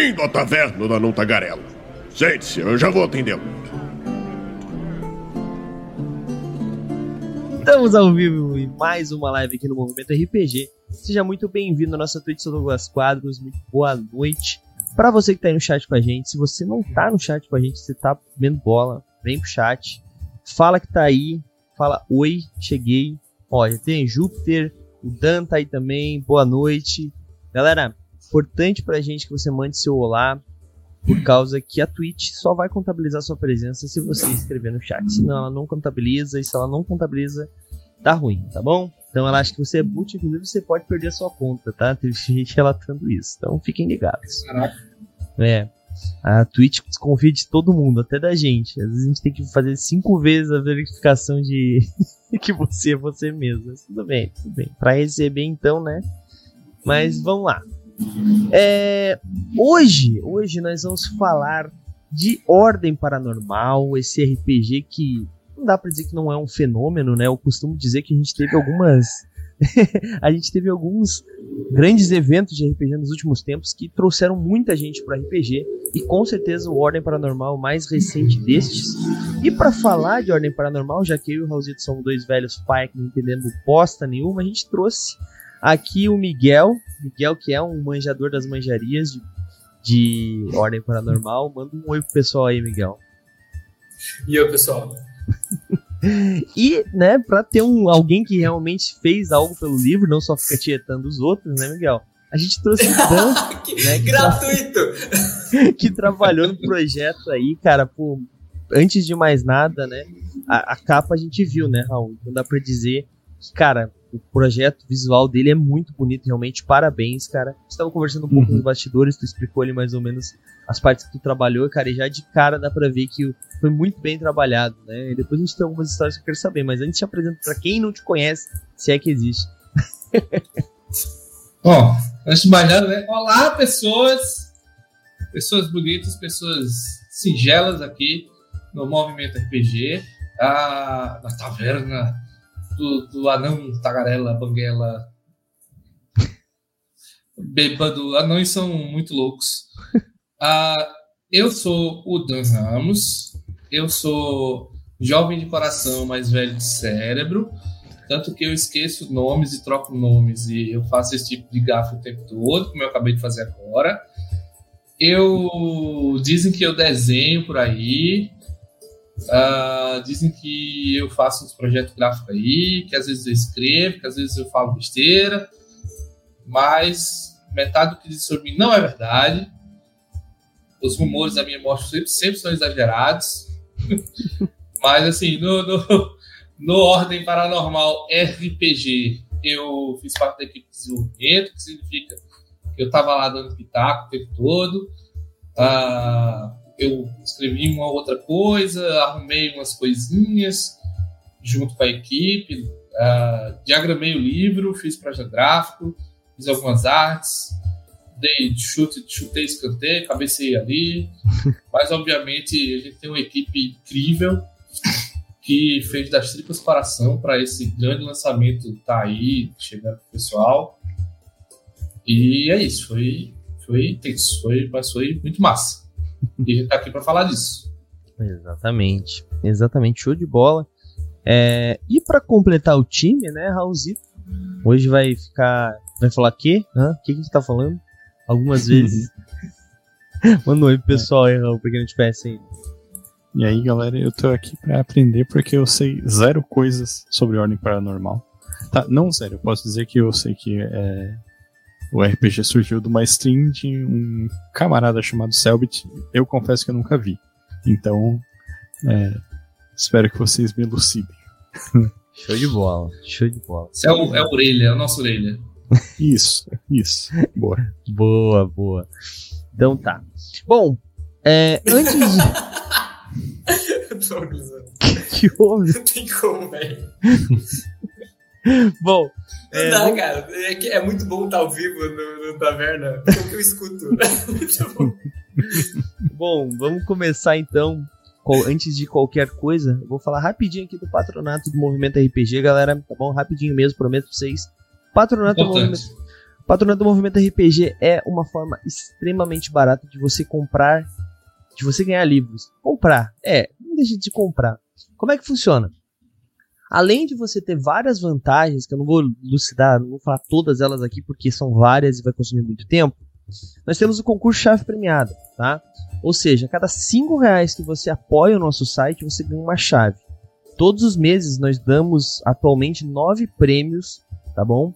Bem-vindo à taverna da Não Tagarela. Sente-se, eu já vou atendê-lo. Estamos ao vivo em mais uma live aqui no Movimento RPG. Seja muito bem-vindo à nossa Twitch Sou Douglas Quadros. Muito boa noite. Para você que está aí no chat com a gente, se você não tá no chat com a gente, você tá vendo bola, vem pro chat. Fala que tá aí. Fala oi, cheguei. Olha, tem Júpiter, o Dan tá aí também. Boa noite. Galera, importante pra gente que você mande seu olá, por causa que a Twitch só vai contabilizar sua presença se você escrever no chat. Senão ela não contabiliza, e se ela não contabiliza, tá ruim, tá bom? Então ela acha que você é boot, inclusive você pode perder a sua conta, tá? Teve gente relatando isso. Então fiquem ligados. Caraca. É. A Twitch desconfia de todo mundo, até da gente. Às vezes a gente tem que fazer cinco vezes a verificação de que você é você mesmo. Mas tudo bem, tudo bem. Pra receber então, né? Mas vamos lá. É, hoje, hoje nós vamos falar de Ordem Paranormal, esse RPG que não dá pra dizer que não é um fenômeno, né? Eu costumo dizer que a gente teve algumas. a gente teve alguns grandes eventos de RPG nos últimos tempos que trouxeram muita gente para RPG e com certeza o Ordem Paranormal mais recente destes. E para falar de Ordem Paranormal, já que eu e o Raulzito somos dois velhos pai que não entendemos bosta nenhuma, a gente trouxe aqui o Miguel, Miguel que é um manjador das manjarias de, de Ordem Paranormal. Manda um oi pro pessoal aí, Miguel. E eu, pessoal? E, né, pra ter um, alguém que realmente fez algo pelo livro, não só fica tietando os outros, né, Miguel? A gente trouxe o Dan, que né, que gratuito! que trabalhou no projeto aí, cara, pô, antes de mais nada, né, a, a capa a gente viu, né, Raul? Não dá pra dizer que, cara, o projeto visual dele é muito bonito, realmente, parabéns, cara. Você tava conversando um pouco Uhum. nos bastidores, tu explicou ali mais ou menos as partes que tu trabalhou, cara, e já de cara dá pra ver que foi muito bem trabalhado, né? E depois a gente tem algumas histórias que eu quero saber, mas antes te apresento pra quem não te conhece, se é que existe. Bom, antes de mais nada, né? Olá, pessoas! Pessoas bonitas, pessoas singelas aqui no Movimento RPG, a, na taverna do, do anão, tagarela, banguela, bêbado. Anões são muito loucos. Ah, eu sou o Dan Ramos, eu sou jovem de coração, mais velho de cérebro. Tanto que eu esqueço nomes e troco nomes e eu faço esse tipo de gafe o tempo todo, como eu acabei de fazer agora. Eu dizem que eu desenho por aí, ah, dizem que eu faço uns projetos gráficos aí, que às vezes eu escrevo, que às vezes eu falo besteira, mas metade do que diz sobre mim não é verdade. Os rumores da minha morte sempre, sempre são exagerados. mas assim, no, no, no Ordem Paranormal RPG, eu fiz parte da equipe de desenvolvimento, que significa que eu estava lá dando pitaco o tempo todo. Ah, eu escrevi uma outra coisa, arrumei umas coisinhas junto com a equipe, ah, diagramei o livro, fiz projeto gráfico, fiz algumas artes, dei chute, chutei escanteio, cabecei ali. Mas, obviamente, a gente tem uma equipe incrível que fez das tripas coração para esse grande lançamento tá aí, chegando pro pessoal. E é isso, foi, foi intenso, foi, mas foi muito massa. E a gente tá aqui para falar disso. Exatamente, exatamente, show de bola. É, e pra completar o time, né, Raulzito? Hoje vai ficar. Vai falar quê? Hã? O que, que a gente tá falando? Algumas vezes. Manda um oi pro pessoal aí, Raul, pra quem não te conhece ainda. E aí, galera, eu tô aqui pra aprender porque eu sei zero coisas sobre ordem paranormal. Tá, não zero, eu posso dizer que eu sei que é, o RPG surgiu de uma stream de um camarada chamado Selbit. Eu confesso que eu nunca vi. Então, é, espero que vocês me elucidem. Show de bola, show de bola. É, o, é a orelha, é a nossa orelha. Isso, isso. Boa. Boa, boa. Então tá. Bom, é, antes de. que houve? Não tem como, velho. Bom, Não É, dá, vamos- cara. É, que é muito bom estar ao vivo no, no taverna. É o que eu escuto. Muito bom. Bom, vamos começar então. Antes de qualquer coisa, eu vou falar rapidinho aqui do patronato do Movimento RPG, galera. Tá bom? Rapidinho mesmo, prometo pra vocês. Patronato do. Movimento. Patronato do Movimento RPG é uma forma extremamente barata de você comprar, de você ganhar livros. Comprar, é, não deixe de comprar. Como é que funciona? Além de você ter várias vantagens, que eu não vou lucidar, não vou falar todas elas aqui porque são várias e vai consumir muito tempo, nós temos o concurso chave premiada, tá? Ou seja, a cada 5 reais que você apoia o nosso site, você ganha uma chave. Todos os meses nós damos atualmente nove prêmios, tá bom?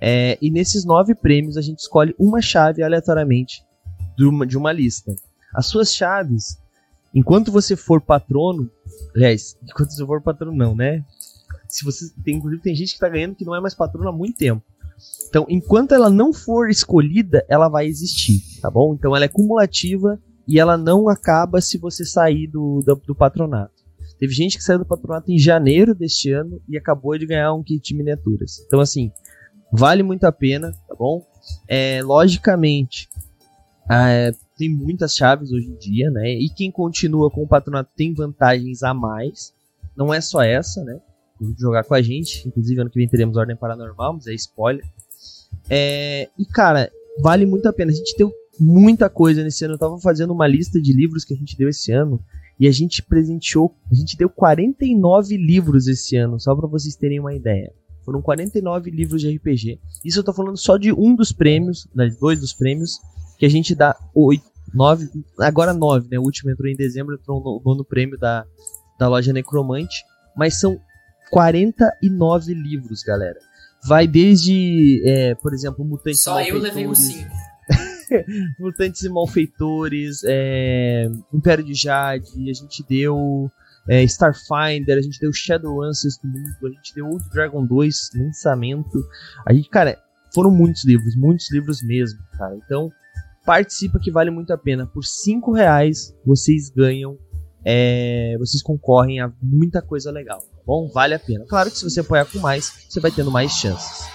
É, e nesses nove prêmios a gente escolhe uma chave aleatoriamente de uma, de uma lista. As suas chaves, enquanto você for patrono, aliás, enquanto você for patrono não, né? Se você tem, inclusive tem gente que tá ganhando que não é mais patrono há muito tempo. Então, enquanto ela não for escolhida, ela vai existir, tá bom? Então ela é cumulativa e ela não acaba se você sair do, do, do patronato. Teve gente que saiu do patronato em janeiro deste ano e acabou de ganhar um kit de miniaturas. Então, assim, vale muito a pena, tá bom? É, logicamente, é, tem muitas chaves hoje em dia, né? E quem continua com o patronato tem vantagens a mais. Não é só essa, né? Jogar com a gente. Inclusive, ano que vem teremos Ordem Paranormal, mas é spoiler. É, e, cara, vale muito a pena. A gente deu muita coisa nesse ano. Eu tava fazendo uma lista de livros que a gente deu esse ano. E a gente presenteou, a gente deu 49 livros esse ano, só para vocês terem uma ideia. Foram 49 livros de RPG. Isso eu tô falando só de um dos prêmios, né, dois dos prêmios, que a gente dá oito, nove, agora nove, né? O último entrou em dezembro, entrou no nono prêmio da, da loja Necromante. Mas são 49 livros, galera. Vai desde, é, por exemplo, Mutantes Só eu levei 5. Mutantes e Malfeitores, é, Império de Jade, a gente deu é, Starfinder, a gente deu Shadowrunners do mundo, a gente deu Old Dragon 2, lançamento. A gente, cara, foram muitos livros, muitos livros mesmo, cara. Então, participa que vale muito a pena. Por 5 reais, vocês ganham, é, vocês concorrem a muita coisa legal, bom? Vale a pena. Claro que se você apoiar com mais, você vai tendo mais chances.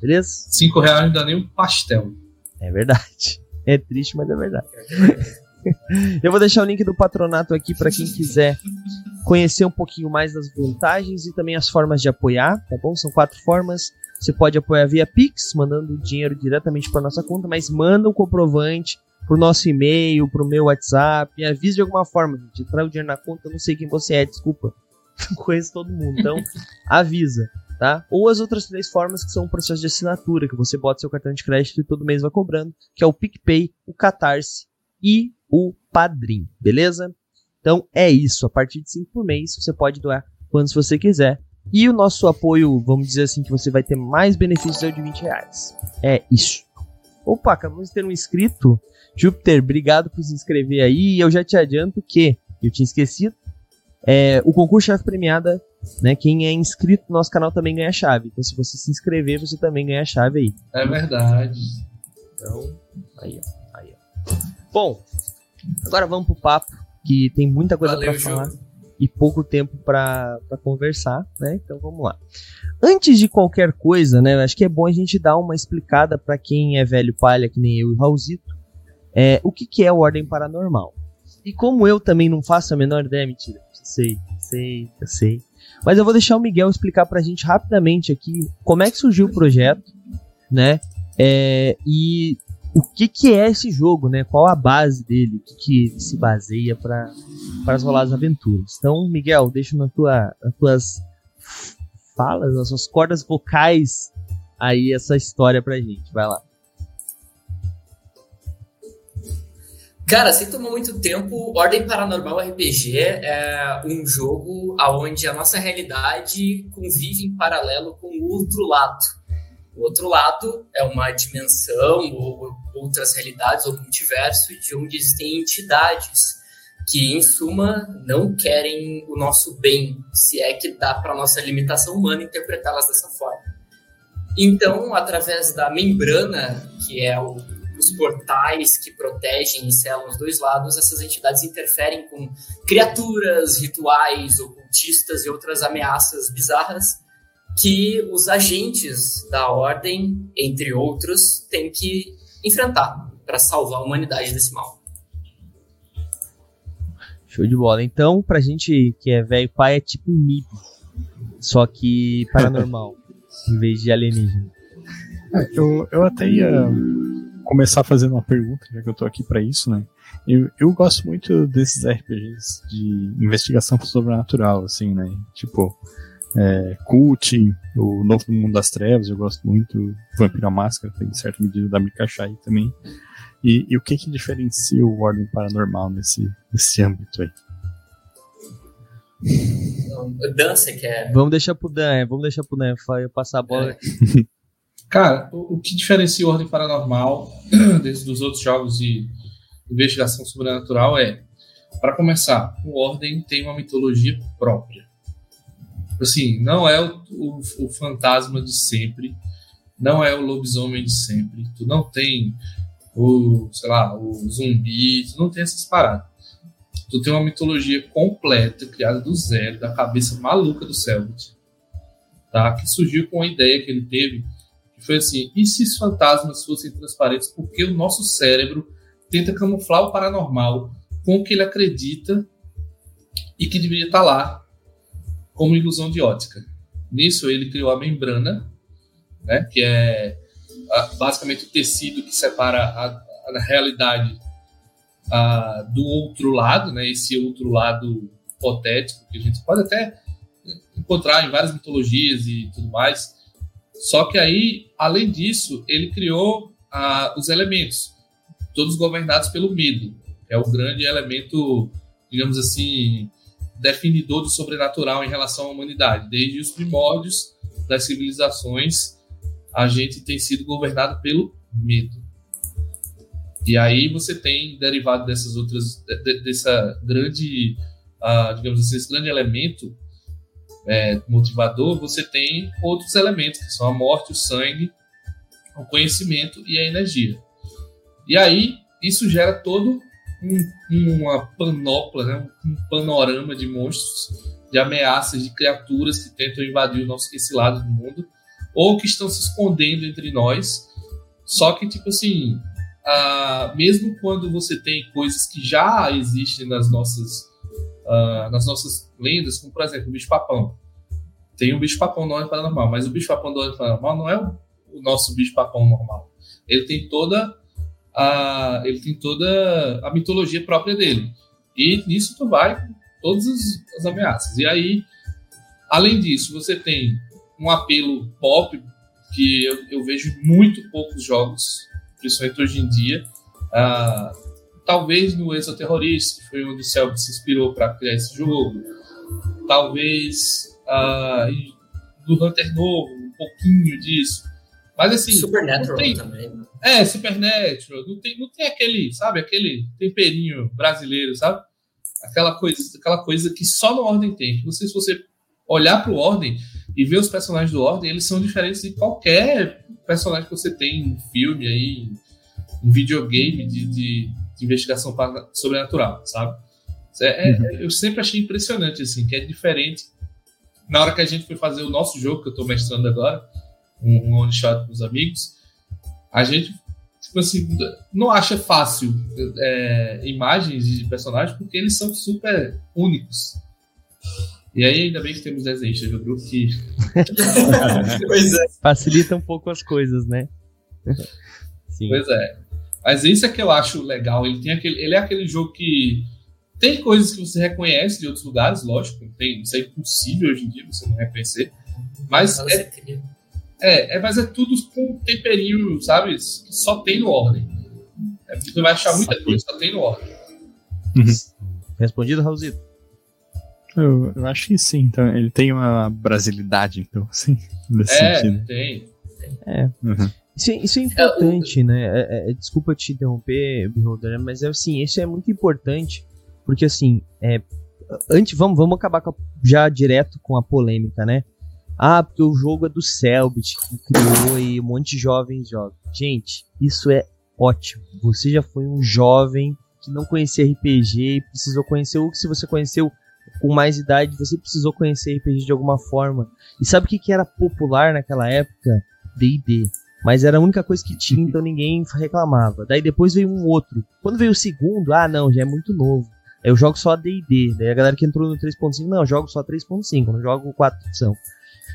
Beleza? 5 reais não dá nem um pastel. É verdade. É triste, mas é verdade. Eu vou deixar o link do patronato aqui para quem quiser conhecer um pouquinho mais das vantagens e também as formas de apoiar, tá bom? São quatro formas. Você pode apoiar via Pix, mandando dinheiro diretamente para nossa conta, mas manda um comprovante pro nosso e-mail, pro meu WhatsApp, me avise de alguma forma, gente. Entrar o dinheiro na conta, eu não sei quem você é, desculpa. Conheço todo mundo, então avisa tá? Ou as outras três formas que são o processo de assinatura, que você bota seu cartão de crédito e todo mês vai cobrando, que é o PicPay, o Catarse e o Padrim, beleza? Então é isso, a partir de 5 por mês você pode doar quantos você quiser. E o nosso apoio, vamos dizer assim, que você vai ter mais benefícios é o de 20 reais. É isso. Opa, acabamos de ter um inscrito. Júpiter, obrigado por se inscrever aí. Eu já te adianto que, eu tinha esquecido, é, o concurso chave premiada né? Quem é inscrito no nosso canal também ganha chave. Então, se você se inscrever, você também ganha chave aí. É verdade. Então, aí, ó. Aí, ó. Bom, agora vamos pro papo, que tem muita coisa para falar e pouco tempo para conversar, né? Então vamos lá. Antes de qualquer coisa, né? Acho que é bom a gente dar uma explicada para quem é velho palha, que nem eu e o Raulzito, é, o que, que é o Ordem Paranormal. E como eu também não faço a menor ideia, mentira, sei, sei, eu sei. Mas eu vou deixar o Miguel explicar pra gente rapidamente aqui como é que surgiu o projeto, né? É, e o que, que é esse jogo, né? Qual a base dele, o que, que se baseia para as aventuras. Então, Miguel, deixa na tua, nas tuas falas, nas suas cordas vocais aí essa história pra gente. Vai lá. Cara, sem tomar muito tempo, Ordem Paranormal RPG é um jogo onde a nossa realidade convive em paralelo com o outro lado. O outro lado é uma dimensão ou outras realidades ou multiverso de onde existem entidades que, em suma, não querem o nosso bem, se é que dá para nossa limitação humana interpretá-las dessa forma. Então, através da membrana, que é o os portais que protegem e selam os dois lados, essas entidades interferem com criaturas, rituais, ocultistas e outras ameaças bizarras que os agentes da ordem, entre outros, têm que enfrentar para salvar a humanidade desse mal. Show de bola. Então, pra gente que é velho pai, é tipo um MIB, só que paranormal, em vez de alienígena. É, eu, eu até ia começar fazendo uma pergunta, já que eu tô aqui para isso, né? Eu, eu gosto muito desses RPGs de investigação sobrenatural, assim, né? Tipo, é, Cult, o Novo Mundo das Trevas, eu gosto muito, Vampiro Máscara, tem certa medida da Mikachai também. E, e, o que que diferencia o Ordem Paranormal nesse, nesse âmbito aí? Dan, você quer? Vamos deixar pro Dan, é, vamos deixar pro Dan passar a bola. É. Cara, o, que diferencia o Ordem Paranormal dos outros jogos de investigação sobrenatural é, para começar, o Ordem tem uma mitologia própria. Assim, não é o, o, o fantasma de sempre, não é o lobisomem de sempre, tu não tem o, sei lá, o zumbi, tu não tem essas paradas. Tu tem uma mitologia completa, criada do zero, da cabeça maluca do Selbit, tá? Que surgiu com a ideia que ele teve, foi assim, e se os fantasmas fossem transparentes, porque o nosso cérebro tenta camuflar o paranormal com o que ele acredita e que deveria estar lá como ilusão de ótica. Nisso ele criou a membrana, né, que é basicamente o tecido que separa a, a realidade a, do outro lado, né, esse outro lado hipotético que a gente pode até encontrar em várias mitologias e tudo mais. Só que aí, além disso, ele criou os elementos, todos governados pelo medo. É o grande elemento, digamos assim, definidor do sobrenatural em relação à humanidade. Desde os primórdios das civilizações, a gente tem sido governado pelo medo. E aí você tem derivado dessas outras, de, dessa grande, uh, digamos assim, esse grande elemento é, motivador, você tem outros elementos que são a morte, o sangue, o conhecimento e a energia. E aí isso gera todo um, uma panopla, né, um panorama de monstros, de ameaças, de criaturas que tentam invadir o nosso esse lado do mundo ou que estão se escondendo entre nós. Só que, tipo assim, uh, mesmo quando você tem coisas que já existem nas nossas, uh, nas nossas lendas, como por exemplo o bicho-papão. Tem o bicho-papão no Ordem Paranormal, mas o bicho-papão do Ordem Paranormal não é o, o nosso bicho-papão normal. Ele tem toda a, ele tem toda a mitologia própria dele. E nisso tu vai com todas as, as ameaças. E aí, além disso, você tem um apelo pop que eu, eu vejo muito poucos jogos, principalmente hoje em dia. Uh, talvez no Exoterrorista, que foi onde o Selbit se inspirou para criar esse jogo. Talvez uh, do Hunter Novo, um pouquinho disso. Mas assim. Supernatural tem, também. É, Supernatural. Não tem, não tem aquele, sabe, aquele temperinho brasileiro, sabe? Aquela coisa, aquela coisa que só no Ordem tem. Que você, se você olhar para o Ordem e ver os personagens do Ordem, eles são diferentes de qualquer personagem que você tem em filme aí, em videogame de, de, de investigação sobrenatural, sabe? É, é, uhum. Eu sempre achei impressionante, assim, que é diferente. Na hora que a gente foi fazer o nosso jogo, que eu estou mestrando agora, um, um one shot com os amigos, a gente, tipo assim, não acha fácil é, imagens de personagens porque eles são super únicos. E aí, ainda bem que temos desenhos no grupo que. pois é. Facilita um pouco as coisas, né? Sim. Pois é. Mas isso é que eu acho legal. Ele, tem aquele, ele é aquele jogo que tem coisas que você reconhece de outros lugares, lógico. Tem, isso é impossível hoje em dia você não reconhecer. Mas é, é, é, mas é tudo com temperinho, sabe? Que só tem no Ordem. É porque tu vai achar muita coisa, só tem no Ordem. Uhum. Respondido, Raulzito? Eu, eu, acho que sim, então ele tem uma brasilidade, então, sim, nesse é, sentido. Tem. É. Uhum. Isso, é, isso é importante, né? É, é, desculpa te interromper, Beholder, mas é assim, isso é muito importante, porque assim, é, antes, vamos, vamos acabar a, já direto com a polêmica, né? Ah, porque o jogo é do Selbit, que criou e um monte de jovens jogam. Gente, isso é ótimo. Você já foi um jovem que não conhecia RPG e precisou conhecer, ou que se você conheceu com mais idade, você precisou conhecer RPG de alguma forma. E sabe o que, que era popular naquela época? D&D. Mas era a única coisa que tinha, então ninguém reclamava. Daí depois veio um outro. Quando veio o segundo, ah não, já é muito novo. Eu jogo só D&D. Daí a galera que entrou no 3.5, não, eu jogo só 3.5, não jogo 4 edição.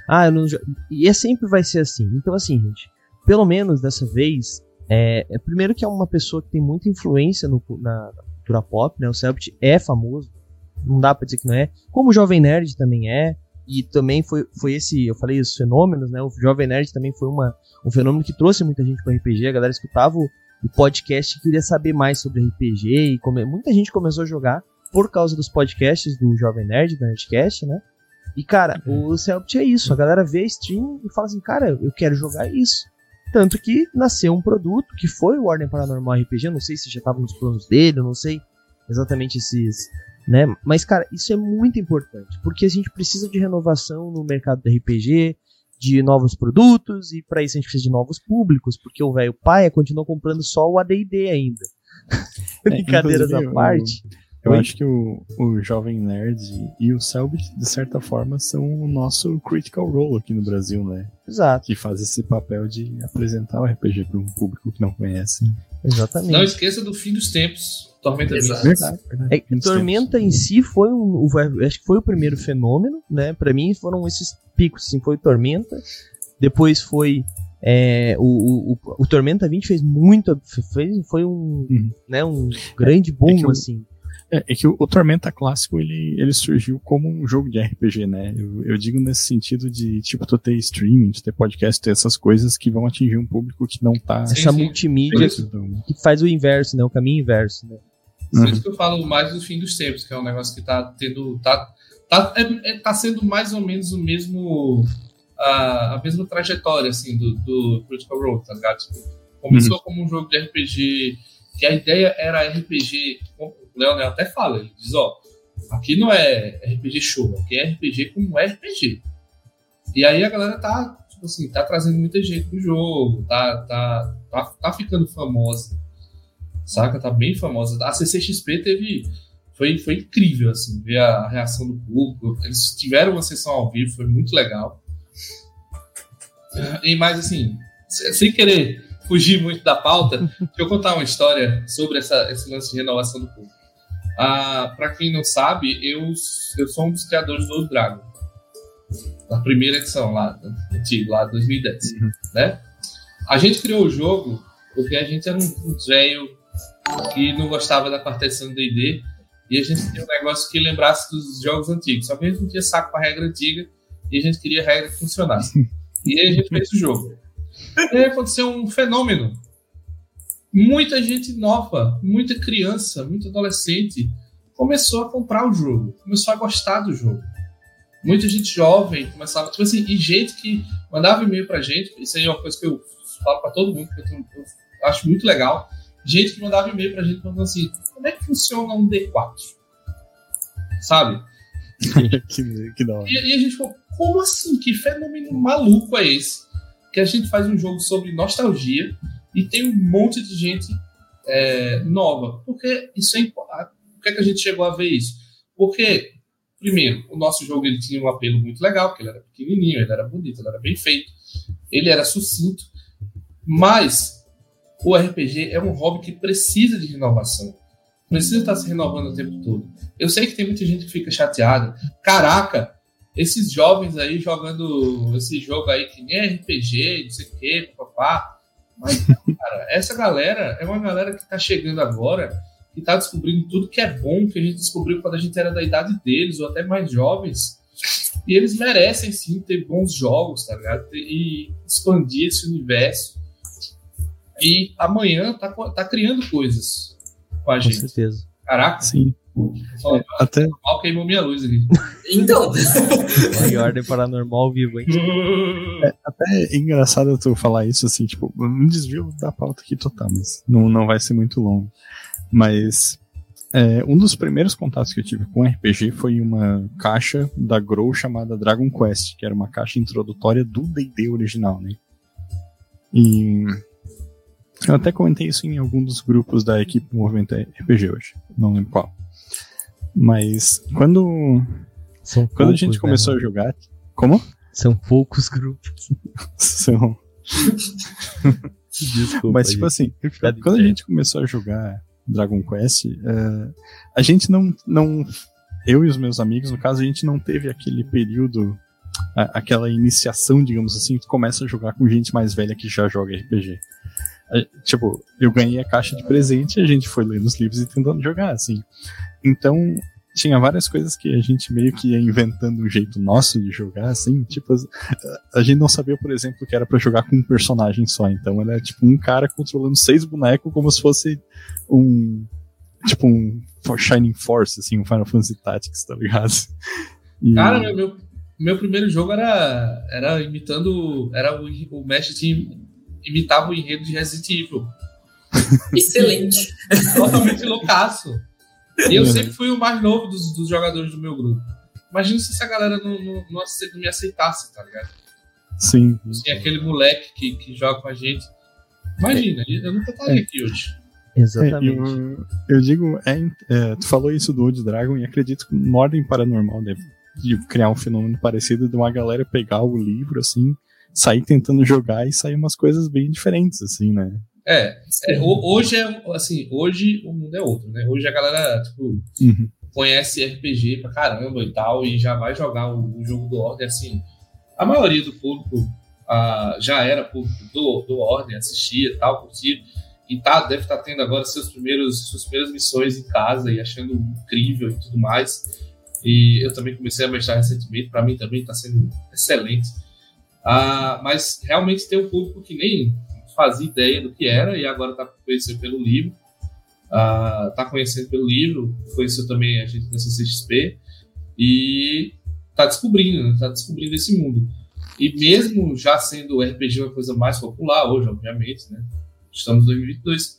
Ah, eu não jogo... E é sempre vai ser assim. Então assim, gente, pelo menos dessa vez, é, é primeiro que é uma pessoa que tem muita influência no, na, na cultura pop, né? O Selbit é famoso, não dá pra dizer que não é. Como o Jovem Nerd também é, e também foi, foi esse, eu falei os fenômenos, né? O Jovem Nerd também foi uma, um fenômeno que trouxe muita gente para RPG, a galera escutava o, o podcast e queria saber mais sobre RPG, e come, muita gente começou a jogar por causa dos podcasts do Jovem Nerd, da Nerdcast, né? E, cara, uhum. o Celpt é isso. A galera vê a stream e fala assim, cara, eu quero jogar isso. Tanto que nasceu um produto que foi o Ordem Paranormal RPG. Eu não sei se já estava nos planos dele, eu não sei exatamente esses. Né? Mas, cara, isso é muito importante. Porque a gente precisa de renovação no mercado do RPG, de novos produtos, e para isso a gente precisa de novos públicos. Porque o velho pai continua comprando só o ADD ainda. É, Brincadeiras à parte. Eu Oi? acho que o, o Jovem Nerd e o Selbit, de certa forma, são o nosso Critical Role aqui no Brasil, né? Exato. Que faz esse papel de apresentar o RPG para um público que não conhece. Exatamente. Não esqueça do fim dos tempos. Tormenta Exato. É, Tormenta em si foi um. Acho que foi o primeiro fenômeno, né? Para mim foram esses picos, assim, foi Tormenta. Depois foi é, o, o, o, Tormenta 20 fez muito. Fez, foi um, uhum. né, um grande boom, é assim. É, é que o, o, Tormenta clássico ele, ele surgiu como um jogo de RPG, né? Eu, eu, digo nesse sentido de, tipo, tu ter streaming, tu ter podcast, ter essas coisas que vão atingir um público que não tá. Sim, Essa sim. multimídia que faz o inverso, né? O caminho inverso, né? Por uhum. isso que eu falo mais do fim dos tempos, que é um negócio que tá tendo. tá, tá, é, é, tá sendo mais ou menos o mesmo. A, a mesma trajetória, assim, do, do Critical Role, tá ligado? Tipo, começou uhum. como um jogo de RPG, que a ideia era RPG Leonel até fala, ele diz, ó, aqui não é RPG show, aqui é RPG como RPG. E aí a galera tá, tipo assim, tá trazendo muita gente pro jogo, tá, tá, tá, tá ficando famosa. Saca? Tá bem famosa. A CCXP teve. Foi, foi incrível, assim, ver a reação do público. Eles tiveram uma sessão ao vivo, foi muito legal. E mais assim, sem querer fugir muito da pauta, deixa eu contar uma história sobre essa, esse lance de renovação do público. Ah, para quem não sabe, eu, eu sou um dos criadores do Dragon. Da primeira edição lá, antigo, lá 2010. Uhum. Né? A gente criou o jogo porque a gente era um, um velho que não gostava da quarta edição do D&D e a gente tinha um negócio que lembrasse dos jogos antigos. Só que a gente não tinha saco para regra antiga e a gente queria regra que funcionasse. E aí a gente fez o jogo. E aí aconteceu um fenômeno muita gente nova, muita criança, muito adolescente começou a comprar o jogo, começou a gostar do jogo. Muita gente jovem começava, tipo assim, e gente que mandava e-mail pra gente, isso aí é uma coisa que eu falo pra todo mundo, que eu, eu acho muito legal. Gente que mandava e-mail pra gente falando assim: como é que funciona um D4? Sabe? que, que da hora. E, e a gente falou: como assim? Que fenômeno maluco é esse? Que a gente faz um jogo sobre nostalgia e tem um monte de gente é, nova. Porque isso é Por que, é que a gente chegou a ver isso? Porque, primeiro, o nosso jogo ele tinha um apelo muito legal, porque ele era pequenininho, ele era bonito, ele era bem feito, ele era sucinto, mas o RPG é um hobby que precisa de renovação. Precisa estar se renovando o tempo todo. Eu sei que tem muita gente que fica chateada. Caraca, esses jovens aí jogando esse jogo aí que nem RPG, não sei o quê, papá. Mas, cara, essa galera é uma galera que tá chegando agora, que tá descobrindo tudo que é bom, que a gente descobriu quando a gente era da idade deles, ou até mais jovens. E eles merecem sim ter bons jogos, tá ligado? E expandir esse universo. E amanhã tá, tá criando coisas com a gente. Com certeza. Caraca. Sim. Só, é, até mal queimou minha luz aqui. Então. Em ordem paranormal vivo, hein? É, até é engraçado tu falar isso, assim, tipo, um desvio da pauta aqui total, mas não, não vai ser muito longo. Mas é, um dos primeiros contatos que eu tive com RPG foi uma caixa da Grow chamada Dragon Quest, que era uma caixa introdutória do D&D original, né? E eu até comentei isso em algum dos grupos da equipe Movimento RPG hoje, não lembro qual. Mas quando. São quando poucos, a gente começou né, a jogar. Como? São poucos grupos. São. Desculpa, Mas, tipo assim, quando a gente começou a jogar Dragon Quest, uh, a gente não, não. Eu e os meus amigos, no caso, a gente não teve aquele período a, aquela iniciação, digamos assim, tu começa a jogar com gente mais velha que já joga RPG. tipo, eu ganhei a caixa de presente e a gente foi lendo os livros e tentando jogar, assim. Então, tinha várias coisas que a gente meio que ia inventando um jeito nosso de jogar, assim, tipo, a gente não sabia, por exemplo, que era para jogar com um personagem só, então era tipo um cara controlando seis bonecos como se fosse um, tipo um Shining Force, assim, um Final Fantasy Tactics, tá ligado? E... Cara, meu, meu, meu, primeiro jogo era, era imitando, era o, o mestre imitava o enredo de Resident Evil. Excelente. Totalmente loucaço. E eu uhum. sempre fui o mais novo dos, dos jogadores do meu grupo. Imagina se essa galera não, não, não, me aceitasse, tá ligado? Sim. Assim, aquele moleque que, que joga com a gente. Imagina, eu nunca estaria é. aqui hoje. Exatamente. É, eu, eu, digo, é, é, tu falou isso do Old Dragon e acredito que uma ordem paranormal deve de criar um fenômeno parecido de uma galera pegar o livro, assim, sair tentando jogar e sair umas coisas bem diferentes, assim, né? É, é, hoje é assim, hoje o mundo é outro, né? Hoje a galera, tipo, uhum. conhece RPG pra caramba e tal, e já vai jogar o, o jogo do Ordem, assim. A maioria do público uh, já era público do, do Ordem, assistia e tal, curtia. E tá, deve estar tá tendo agora seus primeiros, suas primeiras missões em casa e achando incrível e tudo mais. E eu também comecei a mestrar recentemente, para mim também está sendo excelente. Uh, mas realmente tem um público que nem fazia ideia do que era e agora está conhecendo pelo livro. Está uh, conhecendo pelo livro, conheceu também a gente da CCXP e está descobrindo, está descobrindo esse mundo. E mesmo já sendo o RPG uma coisa mais popular hoje, obviamente, né? Estamos em 2022.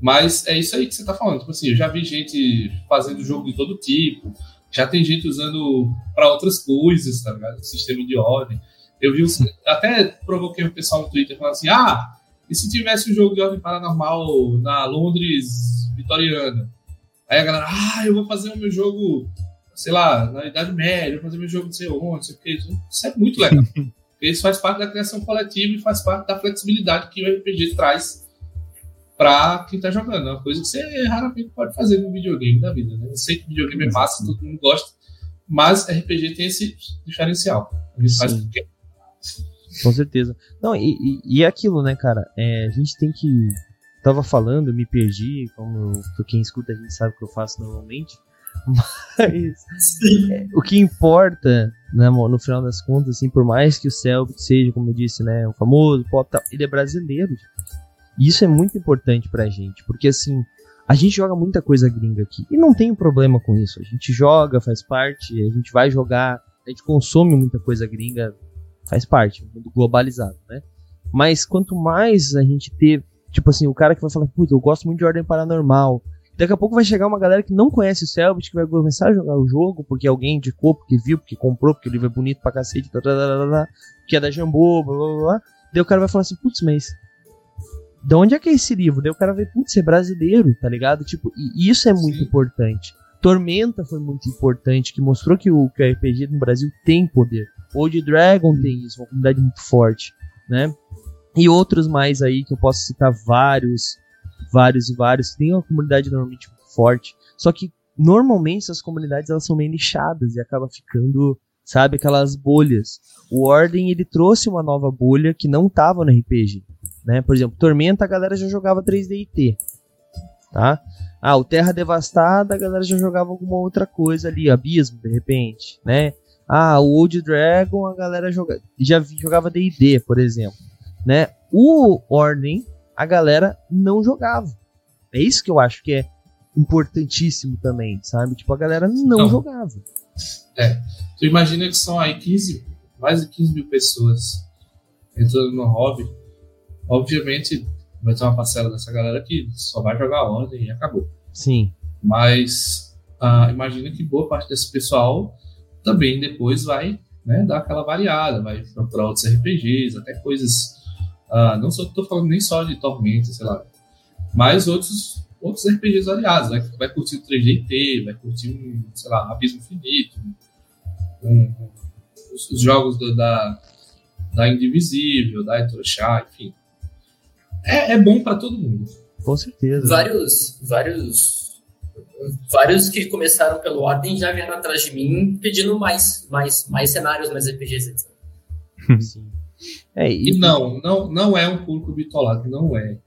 Mas é isso aí que você está falando. Tipo assim, eu já vi gente fazendo jogo de todo tipo, já tem gente usando para outras coisas, tá ligado? Sistema de ordem. Eu vi os, até provoquei o pessoal no Twitter falando assim: ah, e se tivesse um jogo de ordem paranormal na Londres vitoriana? Aí a galera, ah, eu vou fazer o meu jogo, sei lá, na Idade Média, vou fazer meu jogo de sei onde, não sei o que. Isso é muito legal. Isso faz parte da criação coletiva e faz parte da flexibilidade que o RPG traz para quem tá jogando. É uma coisa que você raramente pode fazer no videogame da vida. Né? Eu sei que videogame é massa, todo mundo gosta, mas RPG tem esse diferencial. Ele faz porque com certeza. Não, e, e, e é aquilo, né, cara? É, a gente tem que. Tava falando, me perdi, como quem escuta a gente sabe que eu faço normalmente. Mas é, o que importa, né, no final das contas, assim, por mais que o Celtic seja, como eu disse, né, o famoso pop, ele é brasileiro. E isso é muito importante pra gente, porque assim, a gente joga muita coisa gringa aqui e não tem problema com isso. A gente joga, faz parte, a gente vai jogar, a gente consome muita coisa gringa faz parte, mundo globalizado, né? Mas quanto mais a gente ter, tipo assim, o cara que vai falar, putz, eu gosto muito de Ordem Paranormal, daqui a pouco vai chegar uma galera que não conhece o Selbit, que vai começar a jogar o jogo, porque alguém indicou, porque viu, porque comprou, porque o livro é bonito pra cacete, tá, tá, tá, que é da Jambô, blá blá blá. Daí o cara vai falar assim, putz, mas de onde é que é esse livro? Daí o cara vai, putz, é brasileiro, tá ligado? Tipo, e isso é muito Sim. importante. Tormenta foi muito importante, que mostrou que o, que o RPG no Brasil tem poder. Old Dragon tem isso, uma comunidade muito forte, né? E outros mais aí que eu posso citar vários, vários e vários, tem uma comunidade normalmente muito forte. Só que normalmente essas comunidades elas são meio nichadas e acaba ficando, sabe, aquelas bolhas. O Ordem ele trouxe uma nova bolha que não tava no RPG, né? Por exemplo, Tormenta a galera já jogava 3D e T, tá? Ah, o Terra Devastada, a galera já jogava alguma outra coisa ali, Abismo, de repente, né? Ah, o Old Dragon, a galera joga, já jogava D&D, por exemplo, né? O Ordem, a galera não jogava. É isso que eu acho que é importantíssimo também, sabe? Tipo, a galera não, não. jogava. É. Tu imagina que são aí 15, mais de 15 mil pessoas entrando no hobby. Obviamente, vai ter uma parcela dessa galera que só vai jogar ordem e acabou. Sim. Mas uh, imagina que boa parte desse pessoal também depois vai né, dar aquela variada, vai procurar outros RPGs, até coisas. Uh, não só estou falando nem só de Tormenta, sei lá, mas outros, outros RPGs variados. Vai, vai curtir o 3DT, vai curtir um, sei lá, Abismo Infinito, um, um, os, os, jogos do, da, da Indivisível, da Etrochá, enfim é, é bom para todo mundo. Com certeza. Vários, vários vários que começaram pelo Ordem já vieram atrás de mim pedindo mais, mais, mais cenários, mais RPGs, etc. Sim. É, E e, não, não, não é um público bitolado, não é.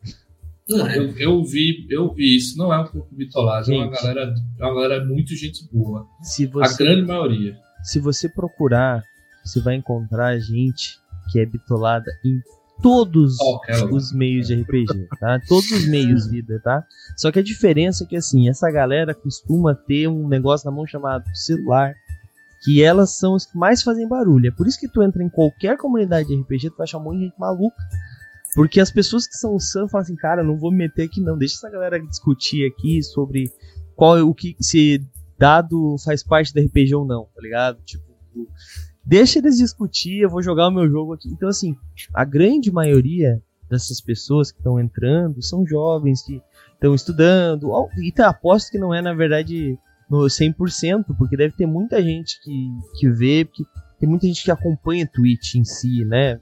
Não é? Eu, eu vi, eu vi isso, não é um público bitolado, é uma galera, é uma galera muito gente boa. se A você grande maioria. se você procurar, você vai encontrar gente que é bitolada em todos lugar. os meios de RPG, tá? Todos os meios vida, tá? Só que a diferença é que assim, essa galera costuma ter um negócio na mão chamado celular, que elas são os que mais fazem barulho. É por isso que tu entra em qualquer comunidade de RPG, tu vai achar um monte de gente maluca. Porque as pessoas que são sã falam assim, cara, não vou me meter aqui não, deixa essa galera discutir aqui sobre qual é o que se dado faz parte da RPG ou não, tá ligado? Tipo, deixa eles discutir, eu vou jogar o meu jogo aqui. Então assim, a grande maioria dessas pessoas que estão entrando são jovens que estão estudando, e tá, aposto que não é na verdade no 100%, porque deve ter muita gente que, que vê, porque tem muita gente que acompanha Twitch em si, né?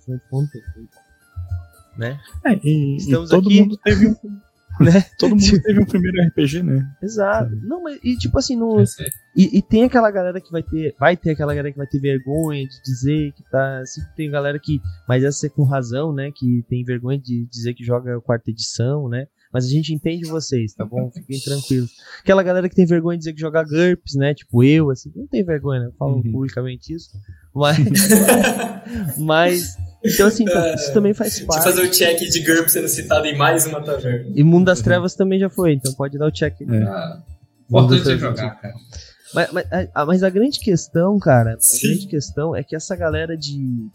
Né? É, e, e Estamos todo aqui. mundo teve um. Né? Todo mundo teve um primeiro RPG, né? Exato. Não, mas e tipo assim, é- E, e tem aquela galera que vai ter. Vai ter aquela galera que vai ter vergonha de dizer que tá. Sempre tem galera que. Mas essa é com razão, né? Que tem vergonha de dizer que joga quarta edição, né? Mas a gente entende vocês, tá bom? Fiquem tranquilos. Aquela galera que tem vergonha de dizer que joga GURPS, né? Tipo eu, assim, não tem vergonha, né? Eu falo Uhum. publicamente isso. Mas. mas. Então, assim, tá, isso também faz Deixa eu parte. fazer o check de GURP sendo citado em mais uma taverna. E Mundo das Trevas também já foi, então pode dar o check. É. Ah, importante é jogar, cara. Mas, mas, a, mas a grande questão, cara, a Sim. grande questão é que essa galera de.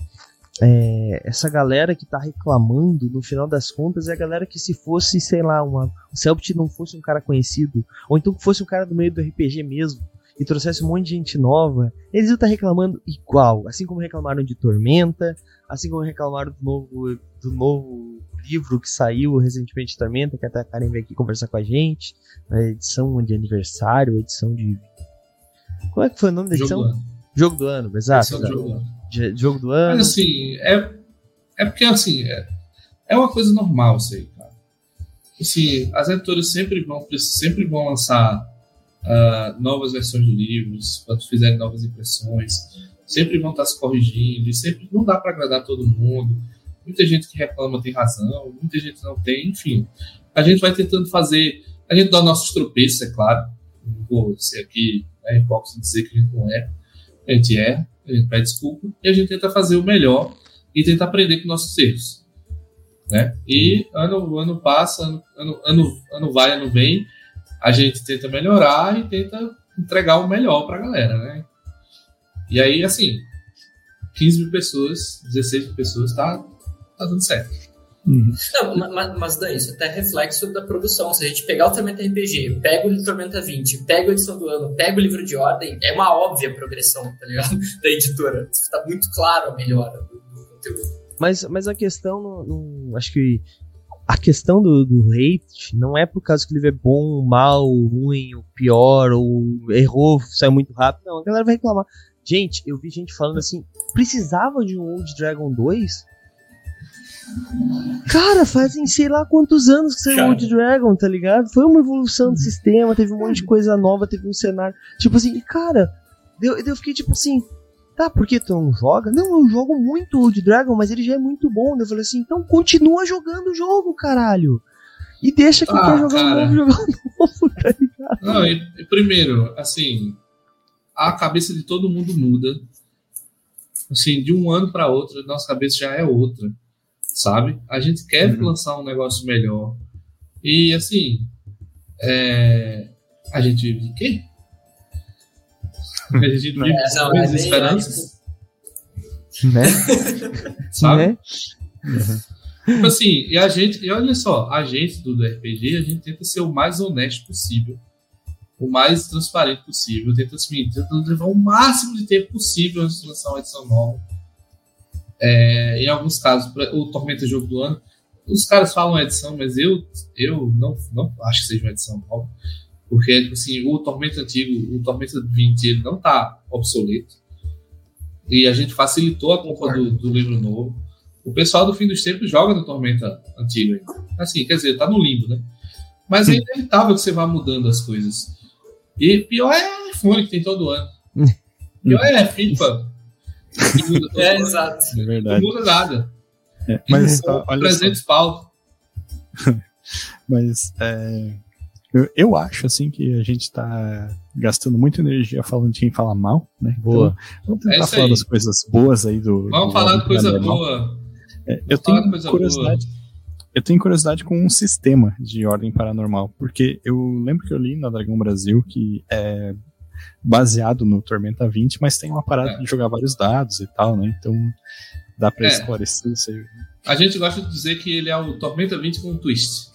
é, essa galera que tá reclamando, no final das contas, é a galera que se fosse, sei lá, uma. Se não fosse um cara conhecido, ou então que fosse um cara do meio do RPG mesmo, e trouxesse um monte de gente nova, eles iam estar reclamando igual. Assim como reclamaram de Tormenta, assim como reclamaram do novo, do novo livro que saiu recentemente de Tormenta, que até a Karen veio aqui conversar com a gente, a edição de aniversário, edição de. Como é que foi o nome da edição? Jogo do ano. Jogo do ano, exato. Esse é o exato. jogo do ano. De- Jogo do ano. Mas assim, é, é porque assim, é, é uma coisa normal isso aí, cara. Assim, as editoras sempre vão, sempre vão lançar ah, novas versões de livros, quando fizerem novas impressões, sempre vão estar se corrigindo, e sempre não dá para agradar todo mundo. Muita gente que reclama tem razão, muita gente não tem, enfim. A gente vai tentando fazer, a gente dá nossos tropeços, é claro. Não vou ser aqui né, hipócrita dizer que a gente não é, a gente erra, a gente pede desculpa e a gente tenta fazer o melhor e tenta aprender com nossos erros. Né? E ano, ano passa, ano, ano, ano vai, ano vem, a gente tenta melhorar e tenta entregar o melhor pra galera, né? E aí, assim, 15 mil pessoas, 16 mil pessoas, tá, tá dando certo. Uhum. Não, ma- ma- mas daí, isso até é reflexo da produção. Se a gente pegar o Tormenta RPG, pega o Tormenta 20, pega a edição do ano, pega o livro de ordem, é uma óbvia progressão, tá ligado? Da editora. Tá muito claro a melhora do, do conteúdo. Mas, mas a questão, não, não- acho que a questão do, do hate não é por causa que livro é bom, mal, ruim, ou pior, ou errou, saiu muito rápido. Não, a galera vai reclamar. Gente, eu vi gente falando assim, precisava de um Old Dragon 2? Cara, fazem sei lá quantos anos que saiu o. Old Dragon, tá ligado? Foi uma evolução do sistema, teve um monte de coisa nova, teve um cenário. Tipo assim, cara, eu, eu fiquei tipo assim, Tá, por que tu não joga? Não, eu jogo muito Old Dragon, mas ele já é muito bom. Eu falei assim, então continua jogando o jogo, caralho. E deixa quem Ah, quer jogar cara. novo jogar novo, tá ligado? Não, e, e primeiro, assim, a cabeça de todo mundo muda. Assim, de um ano para outro, nossa cabeça já é outra, sabe? A gente quer Uhum. lançar um negócio melhor. E, assim, é, a gente vive de quê? A gente vive É, não, sonhos é e esperanças, Né? sabe? Né? Tipo assim, e a gente, e olha só, a gente do RPG, a gente tenta ser o mais honesto possível, o mais transparente possível, tenta, assim, tenta levar o máximo de tempo possível antes de lançar uma edição nova. É, em alguns casos, o Tormenta Jogo do Ano, os caras falam edição, mas eu, eu não, não acho que seja uma edição nova, porque tipo assim, o Tormenta antigo, o Tormenta 20, ele não tá obsoleto, e a gente facilitou a compra do, do livro novo. O pessoal do fim dos tempos joga no Tormenta antigo ainda. Assim, quer dizer, tá no limbo, né? Mas é inevitável que você vá mudando as coisas. E pior é iPhone que tem todo ano. pior é FIFA. muda É, exato. É Não verdade. muda nada. É, mas ó, olha só, 300 pau. mas é, eu, eu acho assim que a gente tá gastando muita energia falando de quem fala mal, né? Boa. Então, vamos tentar É falar aí. das coisas boas aí do. Vamos do falar de coisa Paranormal. boa. É, eu falar tenho de coisa curiosidade. Eu tenho curiosidade com um sistema de ordem paranormal, porque eu lembro que eu li na Dragão Brasil que é baseado no Tormenta 20, mas tem uma parada É. de jogar vários dados e tal, né? Então dá pra É. esclarecer isso aí. A gente gosta de dizer que ele é o Tormenta 20 com um twist.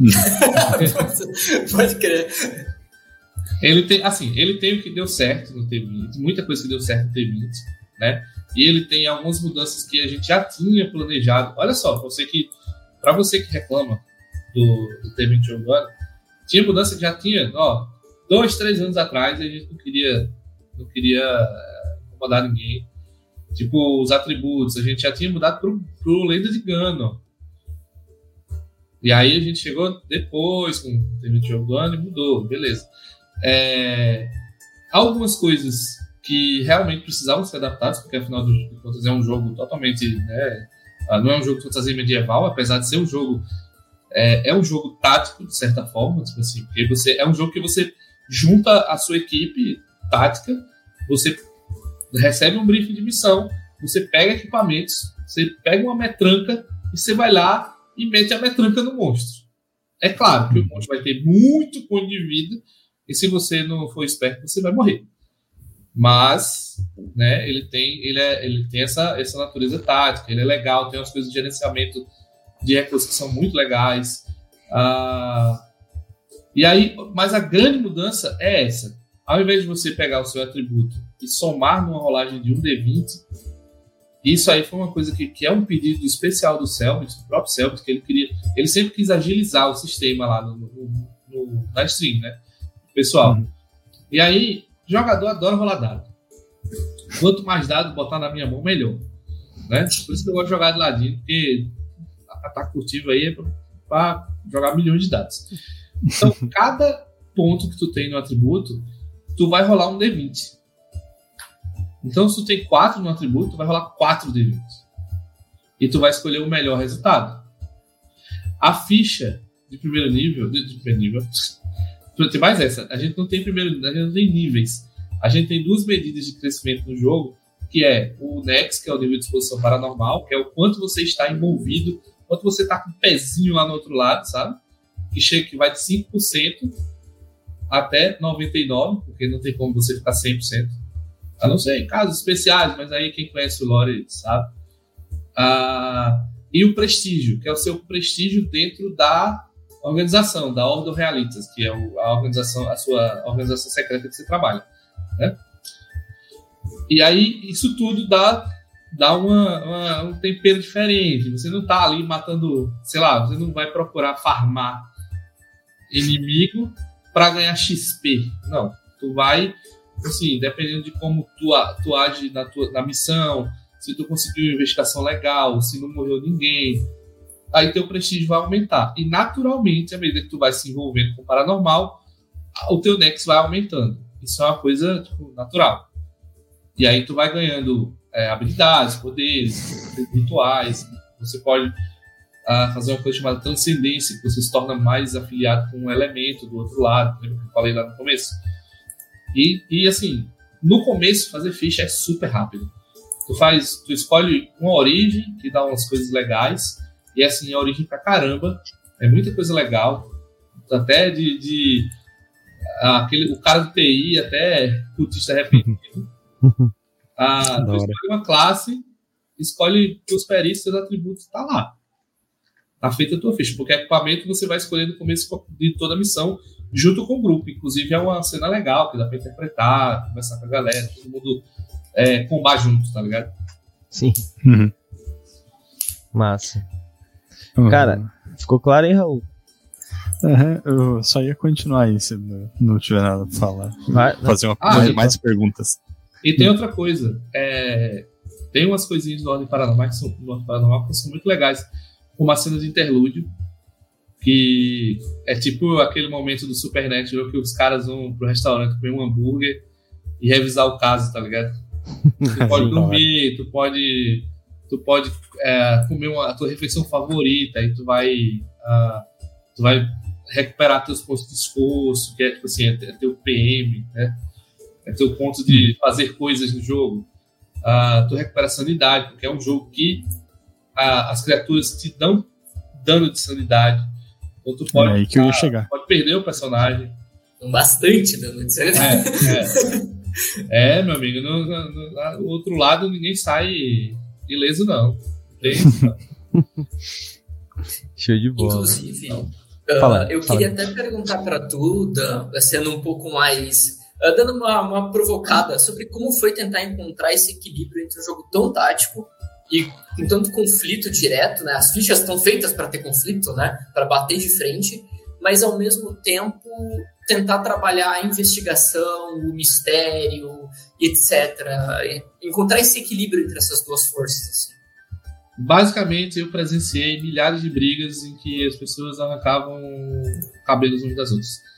Pode crer. Ele tem, assim, ele tem o que deu certo no T20, muita coisa que deu certo no T20, né? E ele tem algumas mudanças que a gente já tinha planejado. Olha só, você que, para você que reclama do, do T20 jogando, tinha mudança que já tinha, ó, dois, três anos atrás a gente não queria, não queria eh, incomodar ninguém. Tipo, os atributos, a gente já tinha mudado pro, pro Lenda de Gano. E aí a gente chegou depois com o T20 jogando e mudou, beleza. É, algumas coisas que realmente precisavam ser adaptadas, porque afinal de contas é um jogo totalmente. Né, ah, não é um jogo de fantasia medieval, apesar de ser um jogo. É, é um jogo tático, de certa forma, tipo assim, porque você, é um jogo que você junta a sua equipe tática, você recebe um briefing de missão, você pega equipamentos, você pega uma metranca e você vai lá e mete a metranca no monstro. É claro que o monstro vai ter muito ponto de vida, e se você não for esperto, você vai morrer. Mas, né, ele tem, ele é, ele tem essa, essa natureza tática, ele é legal, tem umas coisas de gerenciamento de recursos que são muito legais. Ah, e aí, mas a grande mudança é essa. Ao invés de você pegar o seu atributo e somar numa rolagem de 1d20, isso aí foi uma coisa que, que é um pedido especial do Selbit, do próprio Selbit, que ele queria. Ele sempre quis agilizar o sistema lá no, no, no, na stream, né? Pessoal. Uhum. E aí, jogador adora rolar dado. Quanto mais dado botar na minha mão, melhor. Né? Por isso que eu gosto de jogar de ladinho, porque ataque furtivo aí é pra jogar milhões de dados. Então, cada ponto que tu tem no atributo, tu vai rolar um D20. Então, se tu tem 4 no atributo, tu vai rolar 4 D20. E tu vai escolher o melhor resultado. A ficha de primeiro nível, de, de primeiro nível, tem mais essa. A gente não tem primeiro, a gente não tem níveis. A gente tem duas medidas de crescimento no jogo, que é o Nex, que é o nível de exposição paranormal, que é o quanto você está envolvido, quanto você está com o pezinho lá no outro lado, sabe? Que chega que vai de 5% até 99%, porque não tem como você ficar 100%. A não ser em casos especiais, mas aí quem conhece o lore sabe. Ah, e o prestígio, que é o seu prestígio dentro da organização, da Ordo Realitas, que é a organização, a sua organização secreta que você trabalha. Né? E aí, isso tudo dá, dá uma, uma- um tempero diferente. Você não tá ali matando, sei lá, você não vai procurar farmar inimigo para ganhar XP. Não. Tu vai, assim, dependendo de como tu, tu age na, tua, na missão, se tu conseguiu uma investigação legal, se não morreu ninguém, aí teu prestígio vai aumentar. E naturalmente, à medida que tu vai se envolvendo com o paranormal, o teu Nex vai aumentando. Isso é uma coisa tipo, natural. E aí tu vai ganhando é, habilidades, poderes, rituais. Você pode ah, fazer uma coisa chamada transcendência, que você se torna mais afiliado com um elemento do outro lado, lembra que eu falei lá no começo? E, e assim, no começo fazer ficha é super rápido. Tu faz, tu escolhe uma origem que dá umas coisas legais, e assim, a origem pra caramba, é muita coisa legal, até de, de ah, aquele, o cara do TI até cultista arrependido. Ah, tu escolhe uma classe, escolhe os perícios, seus atributos, tá lá. Tá feita a tua ficha, porque equipamento você vai escolher no começo de toda a missão, junto com o grupo. Inclusive é uma cena legal, que dá pra interpretar, conversar com a galera, todo mundo é, combar junto, tá ligado? Sim, Uhum. massa. Cara, Ficou claro, hein, Raul? Aham, eu só ia continuar aí se não, não tiver nada pra falar. Vai. Fazer uma, Ah, mais, então. mais perguntas. E tem outra coisa, é, tem umas coisinhas do Ordem Paranormal que são, do Ordem Paranormal que são muito legais, como a cena de interlúdio. Que é tipo aquele momento do Supernatural que os caras vão pro restaurante comer um hambúrguer e revisar o caso, tá ligado? Tu pode dormir, tu pode, tu pode é, comer uma, a tua refeição favorita e tu vai, uh, tu vai recuperar teus pontos de esforço, que é tipo assim, é, é teu PM, né? É teu ponto de fazer coisas no jogo. Uh, tu recupera a sanidade, porque é um jogo que uh, as criaturas te dão dano de sanidade. Então tu pode, é aí que eu ia chegar. pode perder o personagem. Bastante dano de sanidade. É, é. é meu amigo, no, no, no, outro lado ninguém sai ileso, não. Tem, Show de bola. Inclusive, uh, fala, eu fala. queria até perguntar para tu, Dan, sendo um pouco mais. Uh, dando uma, uma provocada sobre como foi tentar encontrar esse equilíbrio entre um jogo tão tático e com tanto conflito direto, né? As fichas estão feitas para ter conflito, né? Para bater de frente, mas ao mesmo tempo tentar trabalhar a investigação, o mistério, etc. Encontrar esse equilíbrio entre essas duas forças. Assim. Basicamente, eu presenciei milhares de brigas em que as pessoas arrancavam cabelos uns das outras.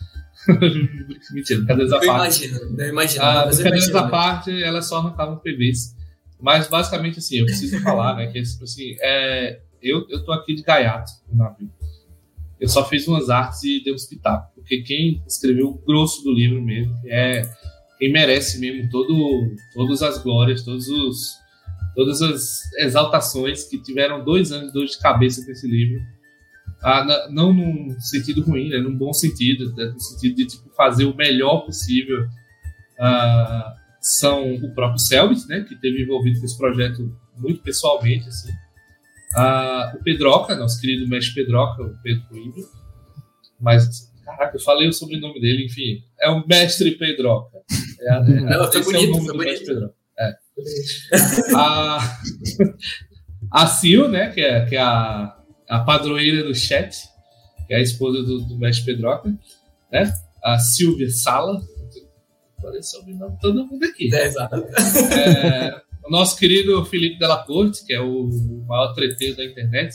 Mentira, cadê essa parte? Imagino, eu imagino. Ah, cadê parte, elas só arrancavam PVs. Mas basicamente, assim, eu preciso falar, né, que assim, é, eu, eu tô aqui de gaiato no navio. Eu só fiz umas artes e dei uns pitacos, porque quem escreveu o grosso do livro mesmo, é quem merece mesmo todo, todas as glórias, todos os, todas as exaltações que tiveram dois anos de dor de cabeça com esse livro. Ah, não num sentido ruim, né, num bom sentido, né, no sentido de tipo, fazer o melhor possível. Ah, são o próprio Selbit, né, que teve envolvido com esse projeto muito pessoalmente, assim. Ah, o Pedroca, nosso querido mestre Pedroca, o Pedro Coimbra. Mas, caraca, eu falei o sobrenome dele, enfim. É o mestre Pedroca. É, é, Não, esse bonito, é o nome do mestre Pedroca. É. a, a Sil, né, que é, que é a, a padroeira do chat, que é a esposa do, do mestre Pedroca, né? A Silvia Sala, falei sobrenome todo mundo aqui. É, exatamente. É, o nosso querido Felipe Della Corte, que é o maior treteiro da internet.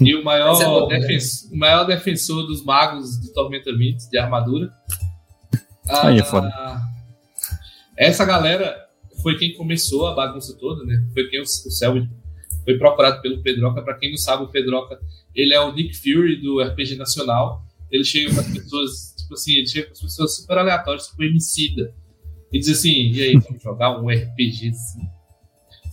e o maior, é bom, né? defensor, né? o maior defensor dos magos de Tormenta 20, de armadura. Aí é foda. Essa galera foi quem começou a bagunça toda, né? Foi quem o, o Selby foi procurado pelo Pedroca. Para quem não sabe, o Pedroca ele é o Nick Fury do RPG Nacional. Ele chega para as pessoas Tipo assim, ele chega com as pessoas super aleatórias, tipo Emicida. E diz assim, e aí, vamos jogar um RPGzinho?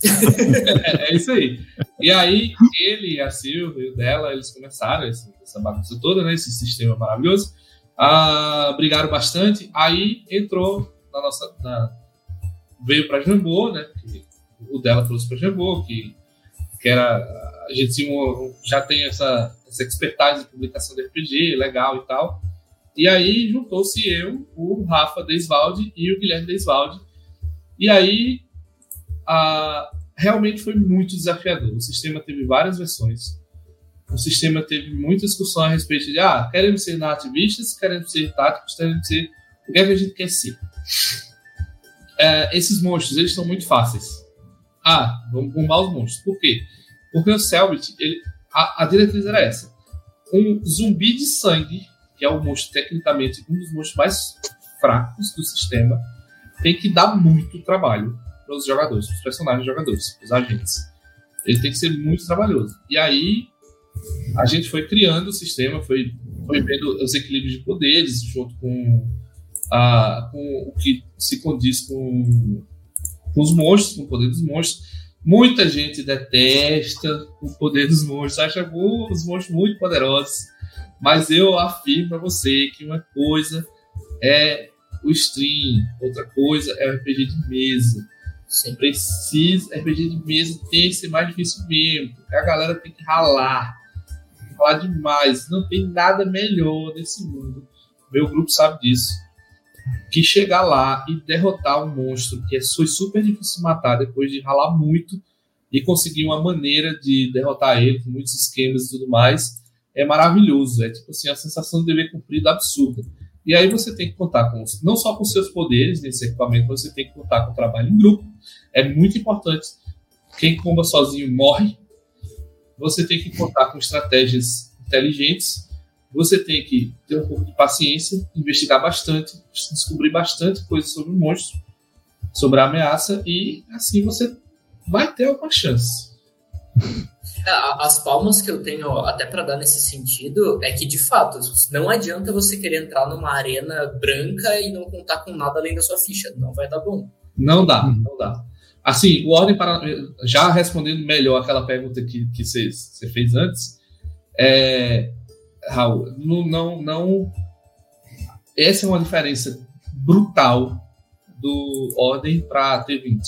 é, é, isso aí. E aí, ele e a Silvia dela, eles começaram essa, essa bagunça toda, né? Esse sistema maravilhoso. Ah, brigaram bastante. Aí entrou na nossa. Na, veio para Jambô, né? O dela trouxe para Jambô, que, que era. A gente já tem essa, essa expertise de publicação de RPG, legal e tal. E aí juntou-se eu, o Rafa Desvalde e o Guilherme Desvalde. E aí a, realmente foi muito desafiador. O sistema teve várias versões. O sistema teve muita discussão a respeito de ah, queremos ser nativistas, queremos ser táticos, queremos ser o que, é que a gente quer ser. É, esses monstros, eles são muito fáceis. Ah, vamos bombar os monstros. Por quê? Porque o Selbit, ele, a, a diretriz era essa. Um zumbi de sangue que é o monstro tecnicamente um dos monstros mais fracos do sistema, tem que dar muito trabalho para os jogadores, para os personagens jogadores, os agentes. Ele tem que ser muito trabalhoso. E aí a gente foi criando o sistema, foi, foi vendo os equilíbrios de poderes junto com, a, com o que se condiz com, com os monstros, com o poder dos monstros. Muita gente detesta o poder dos monstros, acha os monstros muito poderosos. Mas eu afirmo para você que uma coisa é o stream, outra coisa é o RPG de mesa. Sim. Precisa, RPG de mesa tem que ser mais difícil mesmo, a galera tem que ralar, ralar demais. Não tem nada melhor nesse mundo. Meu grupo sabe disso. Que chegar lá e derrotar um monstro que é, foi super difícil matar depois de ralar muito e conseguir uma maneira de derrotar ele com muitos esquemas e tudo mais é maravilhoso. É tipo assim, a sensação de dever cumprido absurda. E aí você tem que contar com não só com seus poderes nesse equipamento, você tem que contar com o trabalho em grupo. É muito importante. Quem comba sozinho morre. Você tem que contar com estratégias inteligentes, você tem que ter um pouco de paciência, investigar bastante, descobrir bastante coisas sobre o monstro, sobre a ameaça, e assim você vai ter alguma chance. As palmas que eu tenho até para dar nesse sentido é que, de fato, não adianta você querer entrar numa arena branca e não contar com nada além da sua ficha. Não vai dar bom. Não dá, não dá. Assim, o Ordem para. Já respondendo melhor aquela pergunta que você fez antes, é, Raul, não, não, não. Essa é uma diferença brutal do Ordem para T20.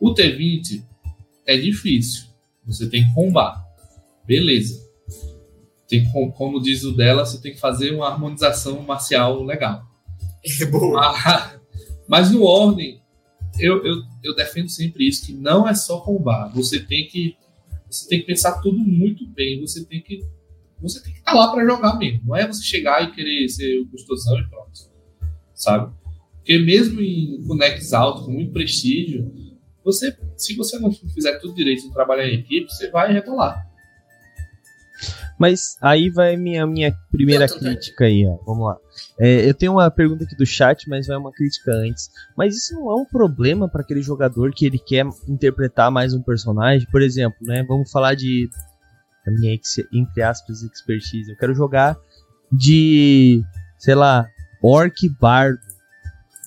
O T20 é difícil você tem que combar. Beleza. Tem, como diz o dela, você tem que fazer uma harmonização marcial legal. É boa. Ah, mas no ordem, eu, eu, eu defendo sempre isso, que não é só combar. Você tem que você tem que pensar tudo muito bem. Você tem que você tem que estar tá lá para jogar mesmo. Não é você chegar e querer ser o custosão e pronto. Sabe? Porque mesmo em bonecos altos, com muito prestígio, você, se você não fizer tudo direito e trabalhar em equipe, você vai rebolar. Mas aí vai minha minha primeira crítica aí, ó. Vamos lá. É, eu tenho uma pergunta aqui do chat, mas vai uma crítica antes. Mas isso não é um problema para aquele jogador que ele quer interpretar mais um personagem? Por exemplo, né? Vamos falar de a minha entre aspas expertise. Eu quero jogar de, sei lá, orc bardo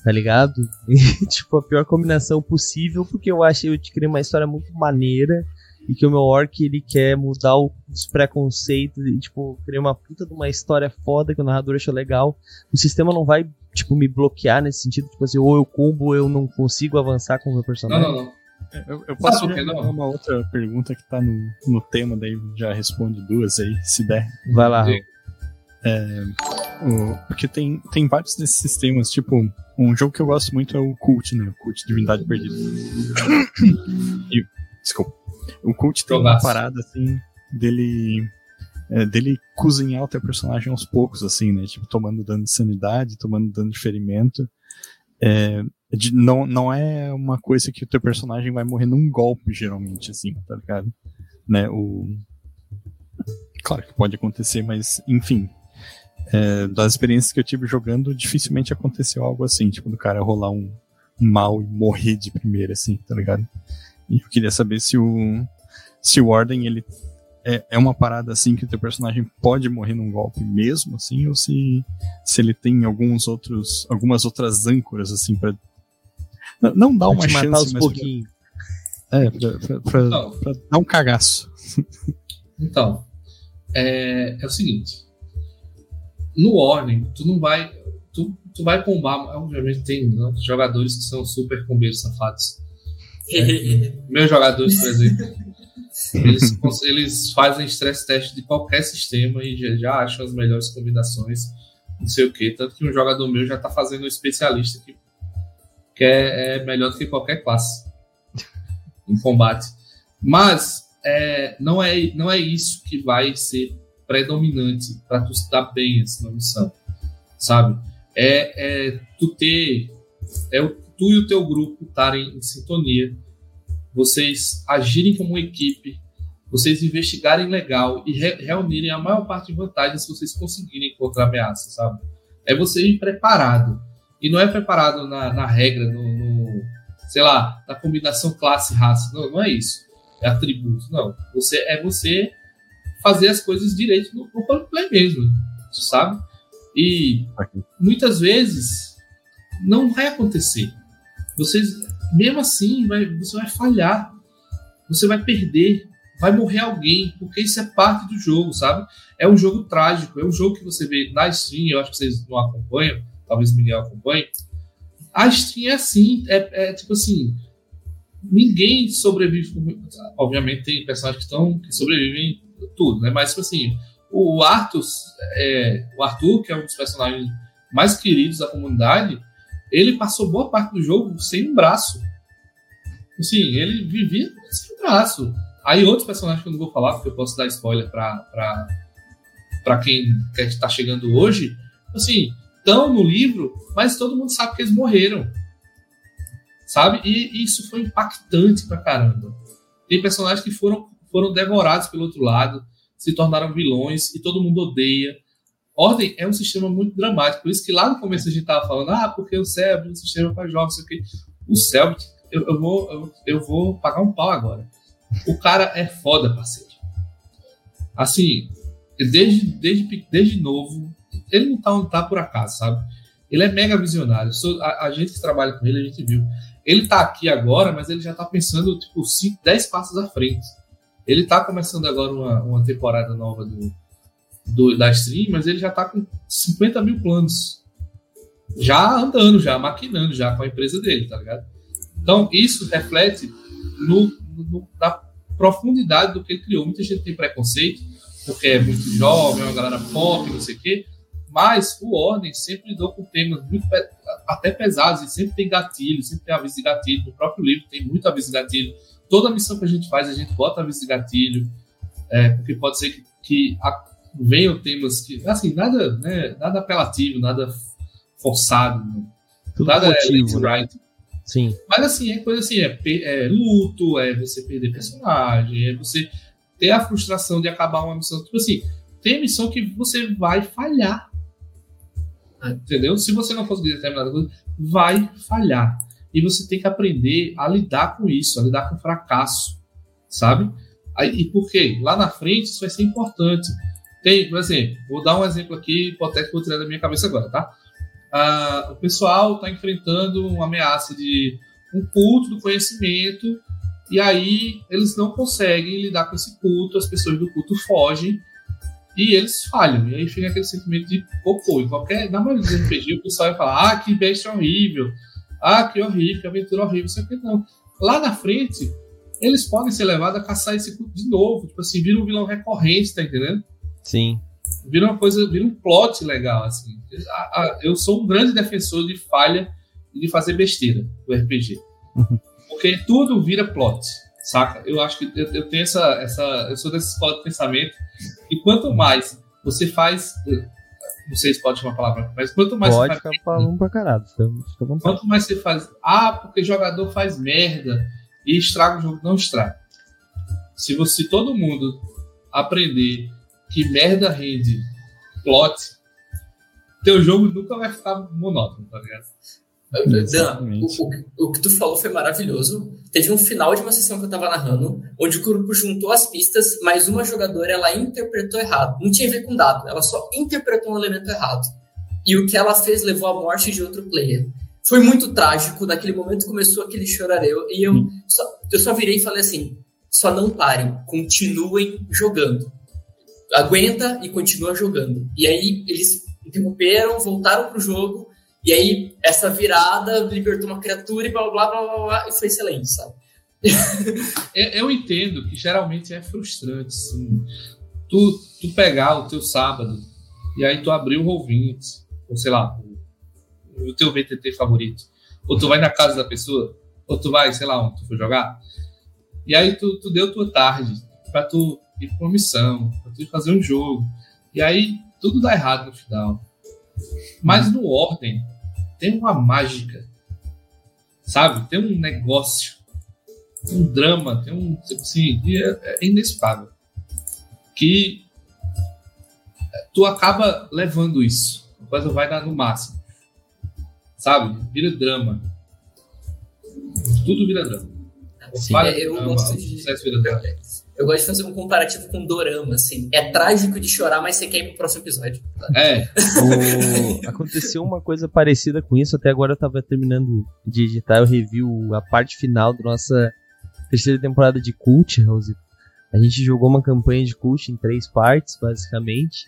tá ligado? E, tipo, a pior combinação possível, porque eu achei eu te criei uma história muito maneira e que o meu orc ele quer mudar os preconceitos e, tipo, criar uma puta de uma história foda que o narrador achou legal. O sistema não vai, tipo, me bloquear nesse sentido, tipo assim, ou eu combo ou eu não consigo avançar com o meu personagem. Não, não, não. Eu, eu posso ah, não? uma outra pergunta que tá no, no tema, daí já responde duas aí, se der. Vai lá. É, o, porque tem, tem vários desses sistemas, tipo, um jogo que eu gosto muito é o Cult, né? O Cult Divindade Perdida. e, desculpa. O Cult tem uma parada, assim, dele. É, dele cozinhar o teu personagem aos poucos, assim, né? Tipo, tomando dano de sanidade, tomando dano de ferimento. É, não, não é uma coisa que o teu personagem vai morrer num golpe, geralmente, assim, tá ligado? Né? O... Claro que pode acontecer, mas, enfim, é, das experiências que eu tive jogando, dificilmente aconteceu algo assim, tipo, do cara rolar um, mal e morrer de primeira, assim, tá ligado? E eu queria saber se o, se o Ordem, ele é, é uma parada assim que o teu personagem pode morrer num golpe mesmo, assim, ou se, se ele tem alguns outros, algumas outras âncoras, assim, pra. Não, não dar uma chance, matar mas. Pouquinho. Pra, é, pra, pra, pra, então, pra dar um cagaço. Então, é, é o seguinte no Ordem, tu não vai. Tu, tu vai combar. Obviamente tem não, jogadores que são super combeiros safados. É, meus jogadores, por exemplo. Eles, eles fazem stress test de qualquer sistema e já, já, acham as melhores combinações, não sei o que. Tanto que um jogador meu já está fazendo um especialista que, que é, é, melhor do que qualquer classe em combate. Mas é, não, é, não é isso que vai ser predominante para tu estar bem assim, na missão, sabe? É, é tu ter, é tu e o teu grupo estarem em sintonia, vocês agirem como uma equipe, vocês investigarem legal e re reunirem a maior parte de vantagens se vocês conseguirem encontrar ameaças, sabe? É você ir preparado. E não é preparado na, na regra, no, no, sei lá, na combinação classe-raça. Não, não é isso. É atributo. Não. Você é você fazer as coisas direito no, no roleplay mesmo, sabe? E muitas vezes não vai acontecer. Vocês, mesmo assim, vai, você vai falhar, você vai perder, vai morrer alguém, porque isso é parte do jogo, sabe? É um jogo trágico, é um jogo que você vê na stream, eu acho que vocês não acompanham, talvez o Miguel acompanhe. A stream é assim, é, é tipo assim, ninguém sobrevive. Obviamente tem personagens que, estão, que sobrevivem tudo, né? Mas, tipo assim, o Arthur, é, o Arthur, que é um dos personagens mais queridos da comunidade, ele passou boa parte do jogo sem um braço. Assim, ele vivia sem um braço. Aí outros personagens que eu não vou falar, porque eu posso dar spoiler pra, pra, pra quem está chegando hoje, assim, estão no livro, mas todo mundo sabe que eles morreram. Sabe? E, e isso foi impactante pra caramba. Tem personagens que foram foram devorados pelo outro lado. se tornaram vilões e todo mundo odeia. Ordem é um sistema muito dramático, por isso que lá no começo a gente tava falando, ah, porque o Cérebro é um sistema para jogos, sei o quê. O Cérebro, eu, eu, vou, eu, eu vou pagar um pau agora. O cara é foda, parceiro. Assim, desde, desde, desde novo, ele não tá onde tá por acaso, sabe? Ele é mega visionário. A, a, gente que trabalha com ele, a gente viu. Ele tá aqui agora, mas ele já tá pensando, tipo, 5, 10 passos à frente. Ele tá começando agora uma, uma temporada nova do, do, da stream, mas ele já tá com 50 mil planos. Já andando, já maquinando, já com a empresa dele, tá ligado? Então, isso reflete no, no, na profundidade do que ele criou. Muita gente tem preconceito, porque é muito jovem, é uma galera pop, não sei o quê. Mas o Ordem sempre lidou com temas muito até pesados, e sempre tem gatilho, sempre tem aviso de gatilho. No próprio livro tem muito aviso de gatilho. Toda missão que a gente faz, a gente bota aviso de gatilho, é, porque pode ser que, que a, venham temas que, assim, nada, né, nada apelativo, nada forçado, Tudo nada motivo, é né? right. Sim. Mas assim, é coisa assim, é, pe- é luto, é você perder personagem, é você ter a frustração de acabar uma missão. Tipo assim, tem missão que você vai falhar. Entendeu? Se você não conseguir determinada coisa, vai falhar. E você tem que aprender a lidar com isso, a lidar com o fracasso. Sabe? Aí, e por quê? Lá na frente isso vai ser importante. Tem, por exemplo, vou dar um exemplo aqui, hipotético, vou tirar da minha cabeça agora, tá? Ah, o pessoal está enfrentando uma ameaça de um culto do conhecimento, e aí eles não conseguem lidar com esse culto, as pessoas do culto fogem e eles falham. E aí fica aquele sentimento de cocô. Em qualquer, na maioria dos RPG, o pessoal vai falar: ah, que bestia horrível, ah, que horrível, que aventura horrível, isso aqui não. Lá na frente, eles podem ser levados a caçar esse culto de novo, tipo assim, vira um vilão recorrente, tá entendendo? Sim. vira uma coisa, vira um plot legal, assim. Eu sou um grande defensor de falha e de fazer besteira do RPG. Porque tudo vira plot, saca? Eu acho que eu, eu tenho essa, essa. Eu sou dessa escola de pensamento. E quanto mais você faz. Não sei se pode chamar a palavra, mas quanto mais Pode você faz. falando pra caralho. Fica, fica. Quanto mais você faz. Ah, porque jogador faz merda e estraga o jogo. Não estraga. Se você se todo mundo aprender que merda rende plot, teu jogo nunca vai ficar monótono, tá ligado? Dan, o, o, o que tu falou foi maravilhoso. Teve um final de uma sessão que eu tava narrando, onde o grupo juntou as pistas, mas uma jogadora ela interpretou errado. Não tinha a ver com dado, ela só interpretou um elemento errado. E o que ela fez levou à morte de outro player. Foi muito trágico, naquele momento começou aquele chorareu, e eu, só, eu só virei e falei assim: só não parem, continuem jogando. Aguenta e continua jogando. E aí eles interromperam, voltaram pro jogo, e aí, essa virada libertou uma criatura e blá blá blá blá blá, e foi excelente, sabe? Eu entendo que geralmente é frustrante, sim. Tu, tu pegar o teu sábado e aí tu abrir o Roll20, ou sei lá, o, o teu VTT favorito, ou tu vai na casa da pessoa, ou tu vai, sei lá, onde tu for jogar, e aí tu, tu deu tua tarde pra tu ir pra uma missão, pra tu ir fazer um jogo, e aí tudo dá errado no final. Mas no Ordem tem uma mágica, sabe? Tem um negócio um drama, tem um. tipo Assim, é, é inexplicável. Que tu acaba levando isso. A coisa vai dar no máximo. Sabe? Vira drama. Tudo vira drama. Sim. É, eu drama, gosto o de- sucesso vira drama. Eu gosto de fazer um comparativo com Dorama, assim. É trágico de chorar, mas você quer ir pro próximo episódio. É, O- Aconteceu uma coisa parecida com isso. Até agora eu tava terminando de editar. Eu review a parte final da nossa terceira temporada de Cult, House. A gente jogou uma campanha de Cult em três partes, basicamente.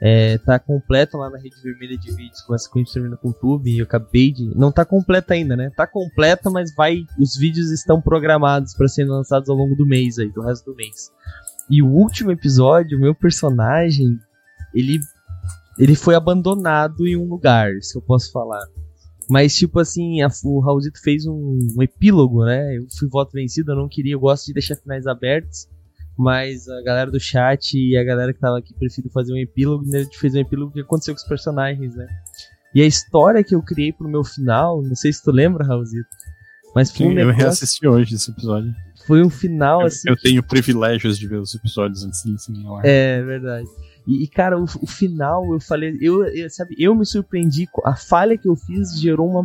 É, tá completa lá na rede vermelha de vídeos, com a gente termina com o Tube. E eu acabei de. Não tá completa ainda, né? Tá completa, mas vai. Os vídeos estão programados para serem lançados ao longo do mês aí, do resto do mês. E o último episódio, o meu personagem, ele ele foi abandonado em um lugar, que eu posso falar. Mas, tipo assim, a- o Raulzito fez um, um epílogo, né? Eu fui voto vencido, eu não queria, eu gosto de deixar finais abertos. Mas a galera do chat e a galera que tava aqui preferiu fazer um epílogo, e a gente fez um epílogo que aconteceu com os personagens, né? E a história que eu criei pro meu final, não sei se tu lembra, Raulzito, Mas foi um eu negócio, reassisti hoje esse episódio. foi um final Eu, assim. eu tenho privilégios de ver os episódios antes de ensinar lá. É verdade. E, e, cara, o, o final, eu falei, eu, eu- sabe, eu me surpreendi. com- A falha que eu fiz gerou uma,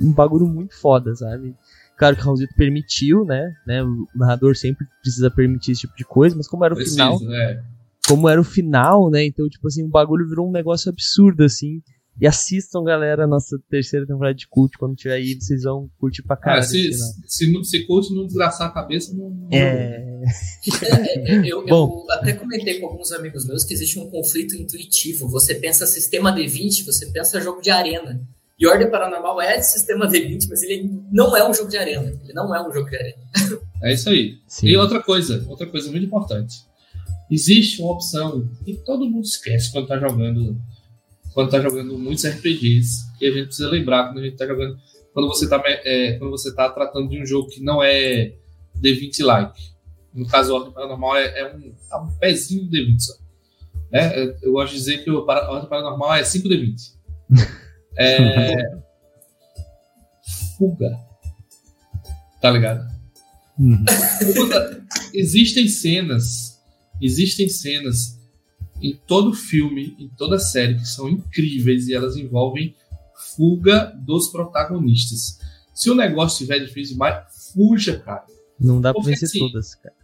um bagulho muito foda, sabe? Claro que o Raulzito permitiu, né? né? O narrador sempre precisa permitir esse tipo de coisa, mas como era o final, Precisa, é. como era o final, né? Então, tipo assim, o bagulho virou um negócio absurdo, assim. E assistam, galera, a nossa terceira temporada de cult. Quando tiver aí, vocês vão curtir pra Cara, caralho. se, final. se, não- se curte não desgraçar a cabeça, não. não- É. É, eu, Bom. eu até comentei com alguns amigos meus que existe um conflito intuitivo. Você pensa sistema D20, você pensa jogo de arena. E Ordem Paranormal é sistema D20, mas ele não é um jogo de arena. Ele não é um jogo de arena. É isso aí. Sim. E outra coisa, outra coisa muito importante. Existe uma opção que todo mundo esquece quando tá jogando. Quando tá jogando muitos RPGs. E a gente precisa lembrar quando a gente tá jogando. Quando você tá, é, quando você tá tratando de um jogo que não é D20 like. No caso, Ordem Paranormal é, é um, é um pezinho do D20 só. Né? Eu- gosto de dizer que o Ordem Paranormal é 5 D20. É. Fuga. Tá ligado? Uhum. existem cenas, existem cenas em todo filme, em toda série que são incríveis e elas envolvem fuga dos protagonistas. Se o negócio estiver difícil demais, fuja, cara. Não dá pra Porque vencer assim, todas, cara.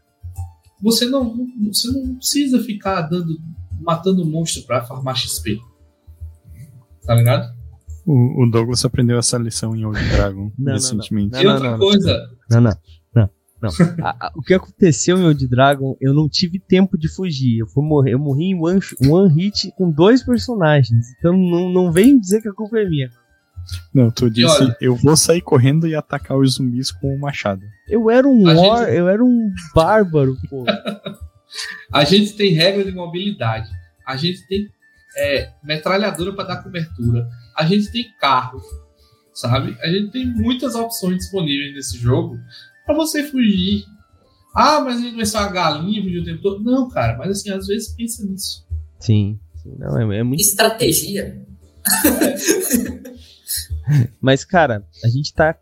Você não, não- você não precisa ficar dando, matando monstro pra farmar XP. Tá ligado? O, o Douglas aprendeu essa lição em Old Dragon não, recentemente. não. e outra coisa, Não, não. Não, não. A- a- o que aconteceu em Old Dragon, eu não tive tempo de fugir. Eu, fui morrer, eu morri em one, one hit com dois personagens. Então não, não vem dizer que a culpa é minha. Não, tu disse, olha- eu vou sair correndo e atacar os zumbis com o machado. Eu era um war, gente- eu era um bárbaro, pô. a gente tem regra de mobilidade. A gente tem é, metralhadora para dar cobertura. A gente tem carro, sabe? A gente tem muitas opções disponíveis nesse jogo para você fugir. Ah, mas a gente vai ser uma galinha fugir o tempo todo. Não, cara, mas assim, às vezes pensa nisso. Sim, sim, não, é, é muito. Estratégia. Mas, cara, a gente tá.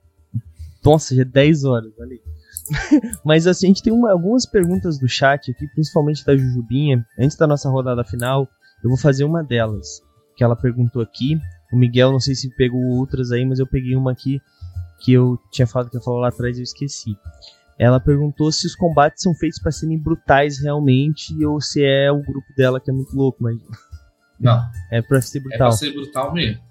Nossa, já é 10 horas, olha aí. Mas assim, a gente tem uma- algumas perguntas do chat aqui, principalmente da Jujubinha. Antes da nossa rodada final, eu vou fazer uma delas. Que ela perguntou aqui. O Miguel, não sei se pegou outras aí, mas eu peguei uma aqui que eu tinha falado que eu falar lá atrás e eu esqueci. Ela perguntou se os combates são feitos para serem brutais realmente ou se é o grupo dela que é muito louco, mas Não, é pra ser é brutal. para ser brutal mesmo.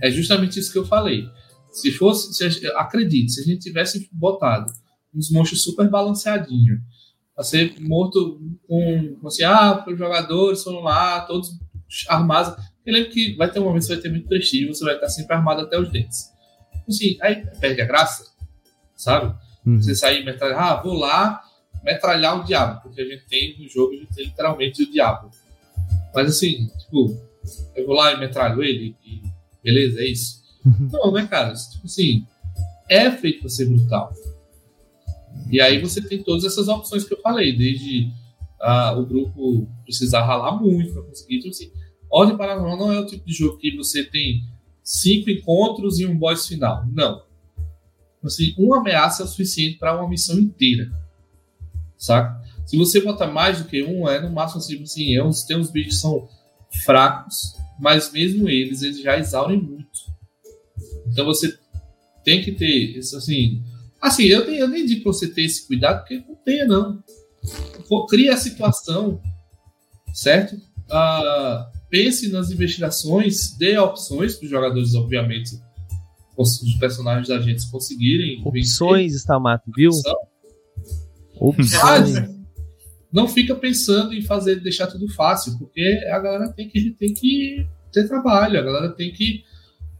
É justamente isso que eu falei. Se fosse, se gente- acredite, se a gente tivesse botado uns monstros super balanceadinhos, pra ser morto com, com assim, ah, os jogadores foram lá, todos armados. Eu lembro que vai ter um momento que você vai ter muito prestígio, você vai estar sempre armado até os dentes. Assim, aí perde a graça, sabe? Uhum. Você sair e metralhar, ah, vou lá metralhar o diabo, porque a gente tem no jogo, a gente tem literalmente o diabo. Mas assim, tipo, eu vou lá e metralho ele e beleza, é isso? Não, né, cara? Tipo assim, é feito pra ser brutal. E aí você tem todas essas opções que eu falei, desde ah, o grupo precisar ralar muito pra conseguir. Então, assim, Ordem Paranormal não é o tipo de jogo que você tem cinco encontros e um boss final. Não. Assim, uma ameaça é o suficiente para uma missão inteira. Saca? Se você botar mais do que um, é no máximo assim, assim é uns, tem uns bichos que são fracos, mas mesmo eles, eles já exaurem muito. Então você tem que ter isso assim. Assim, eu, eu nem digo pra você ter esse cuidado, porque não tenha, não. Cria a situação, certo? Ah, pense nas investigações, dê opções para os jogadores, obviamente, os personagens da gente conseguirem. Opções, Stamato, viu? Opções. Não fica pensando em fazer, deixar tudo fácil, porque a galera tem que, tem que ter trabalho, a galera tem que,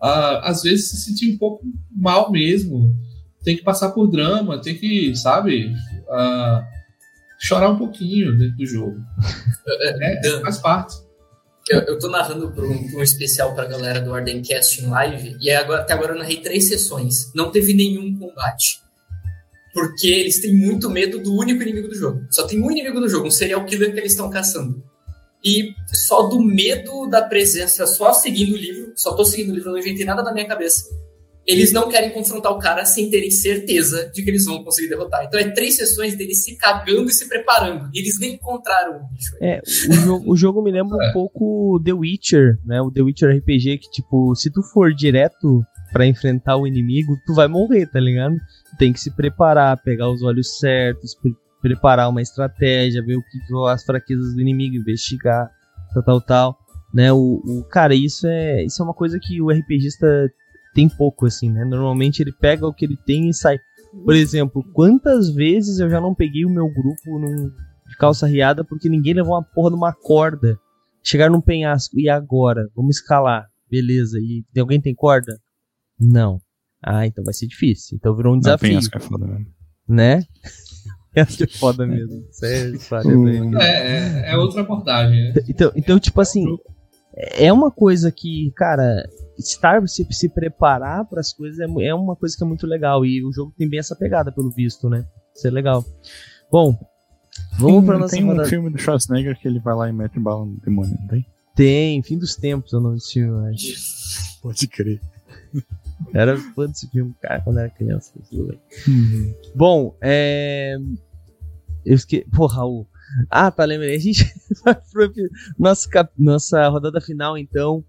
ah, às vezes, se sentir um pouco mal mesmo, tem que passar por drama, tem que, sabe, ah, chorar um pouquinho dentro do jogo. É, Dan, faz parte. Eu, eu tô narrando pra um, pra um especial pra galera do Ordencast em live, e agora, até agora eu narrei três sessões. Não teve nenhum combate. Porque eles têm muito medo do único inimigo do jogo. Só tem um inimigo no jogo, um serial killer que eles estão caçando. E só do medo da presença, só seguindo o livro, só tô seguindo o livro, não inventei nada na minha cabeça. Eles não querem confrontar o cara sem terem certeza de que eles vão conseguir derrotar. Então é três sessões deles se cagando e se preparando. E eles nem encontraram o bicho. É, o jogo, o jogo me lembra um pouco The Witcher, né? O The Witcher RPG, que, tipo, se tu for direto para enfrentar o inimigo, tu vai morrer, tá ligado? Tu tem que se preparar, pegar os olhos certos, pre preparar uma estratégia, ver o que as fraquezas do inimigo, investigar, tal, tal, tal. Né, o, o, cara, isso é, isso é uma coisa que o RPGista tem pouco, assim, né? Normalmente ele pega o que ele tem e sai. Por exemplo, quantas vezes eu já não peguei o meu grupo num, de calça riada porque ninguém levou uma porra de uma corda. Chegar num penhasco, e agora? Vamos escalar. Beleza. E alguém tem corda? Não. Ah, então vai ser difícil. Então virou um desafio. Não, penhasco é foda mesmo. Né? Penhasco é foda mesmo. Sério, é, é, é outra abordagem. Né? Então, então, tipo assim, é uma coisa que, cara, estar se, se preparar para as coisas é, é, uma coisa que é muito legal e o jogo tem bem essa pegada pelo visto, né? Isso é legal. Bom, vamos para nossa Tem um filme do Schwarzenegger que ele vai lá e mete bala no demônio, não tem? Tem, Fim dos Tempos, eu não desse filme, acho. Pode crer. Era fã desse filme, cara, quando era criança. Uhum. Bom, é. Eu esqueci. Porra, Raul. Ah, tá, lembrei. A gente vai pro nossa, nossa rodada final, então.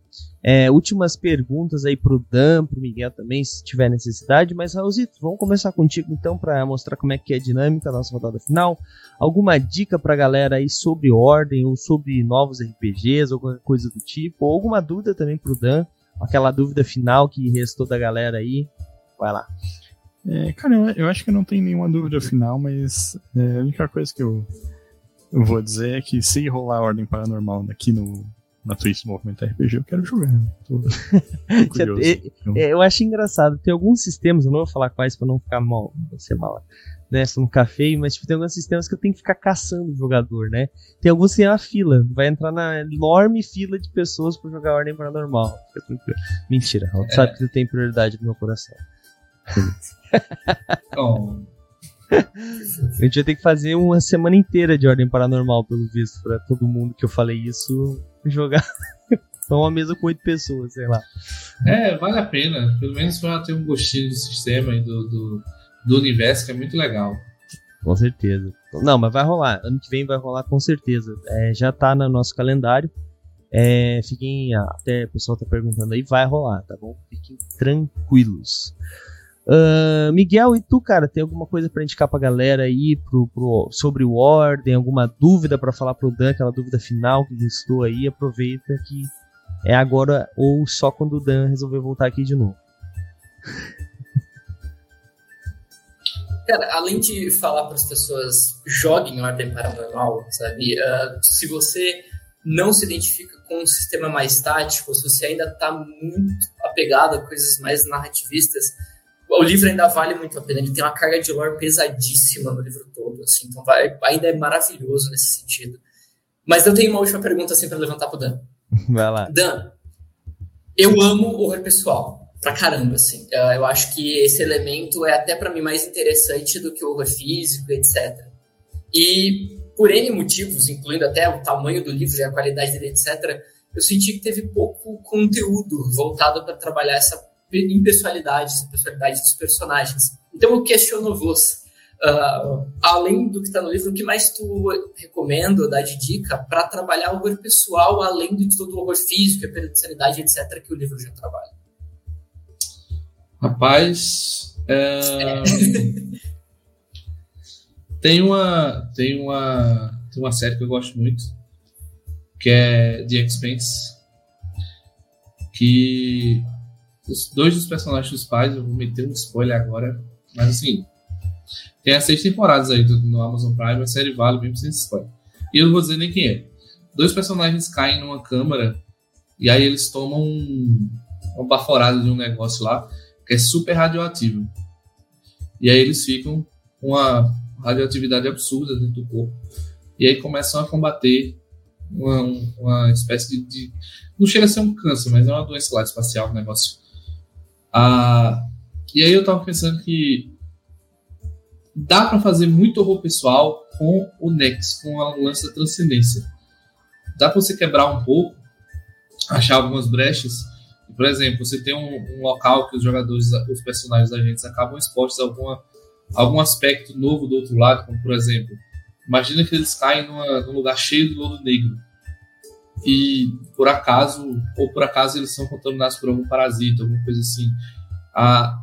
É, últimas perguntas aí pro Dan, pro Miguel também, se tiver necessidade. Mas, Raulzito, vamos começar contigo então para mostrar como é que é a dinâmica da nossa rodada final. Alguma dica pra galera aí sobre ordem ou sobre novos RPGs, qualquer coisa do tipo? Ou alguma dúvida também pro Dan? Aquela dúvida final que restou da galera aí. Vai lá. É, cara, eu, acho que não tem nenhuma dúvida final, mas é, a única coisa que eu, eu vou dizer é que se rolar a ordem paranormal aqui no, na Twitch do Movimento RPG, eu quero jogar. Né? Tô, tô curioso, é, então. eu acho engraçado. Tem alguns sistemas, eu não vou falar quais pra não ficar mal, não ser mal, né? Não ficar feio, mas tipo, tem alguns sistemas que eu tenho que ficar caçando o jogador, né? Tem alguns que tem uma fila, vai entrar na enorme fila de pessoas pra jogar Ordem Paranormal. Fica tranquilo. Mentira, é. sabe que tu tem prioridade no meu coração. oh. A gente vai ter que fazer uma semana inteira de Ordem Paranormal, pelo visto, pra todo mundo que eu falei isso jogar só uma mesa com oito pessoas, sei lá. É, vale a pena. Pelo menos para ter um gostinho do sistema e do, do, do, universo, que é muito legal. Com certeza. Não, mas vai rolar. Ano que vem vai rolar com certeza. É, já tá no nosso calendário. É, fiquem. Até o pessoal tá perguntando aí, vai rolar, tá bom? Fiquem tranquilos. Uh, Miguel, e tu, cara, tem alguma coisa para indicar pra galera aí pro, pro, sobre o Ordem? Alguma dúvida para falar pro Dan, aquela dúvida final que restou aí? Aproveita que é agora ou só quando o Dan resolver voltar aqui de novo. Cara, além de falar para as pessoas joguem Ordem Paranormal, sabe? Uh, se você não se identifica com um sistema mais tático, se você ainda está muito apegado a coisas mais narrativistas, o livro ainda vale muito a pena. Ele tem uma carga de lore pesadíssima no livro todo, assim, então vai, ainda é maravilhoso nesse sentido. Mas eu tenho uma última pergunta assim para levantar pro Dan. Vai lá. Dan, eu amo horror pessoal, pra caramba, assim. Ah, eu acho que esse elemento é até para mim mais interessante do que o horror físico, etc. E por N motivos, incluindo até o tamanho do livro e a qualidade dele, etc., eu senti que teve pouco conteúdo voltado para trabalhar essa impessoalidade, essa pessoalidade dos personagens. Então eu questiono você. Uh, além do que está no livro, o que mais tu recomenda, dá de dica para trabalhar o horror pessoal, além de todo o horror físico, a personalidade, etc., que o livro já trabalha? Rapaz, é... tem uma tem uma tem uma série que eu gosto muito, que é The Expanse, que os dois dos personagens principais, eu vou meter um spoiler agora, mas assim, tem as seis temporadas aí do, no Amazon Prime, a série vale mesmo sem spoiler. E eu não vou dizer nem quem é. Dois personagens caem numa câmara e aí eles tomam um, uma baforada de um negócio lá que é super radioativo. E aí eles ficam com uma radioatividade absurda dentro do corpo. E aí começam a combater uma, uma espécie de, de, Não chega a ser um câncer, mas é uma doença lá espacial, um negócio ah, e aí eu tava pensando que dá para fazer muito horror pessoal com o Nex, com a lance da transcendência. Dá para você quebrar um pouco, achar algumas brechas Por exemplo, você tem um, um, local que os jogadores, os personagens da gente acabam expostos a alguma, algum aspecto novo do outro lado, como por exemplo, imagina que eles caem numa, num lugar cheio de lodo negro e por acaso, ou por acaso eles são contaminados por algum parasita, alguma coisa assim. A,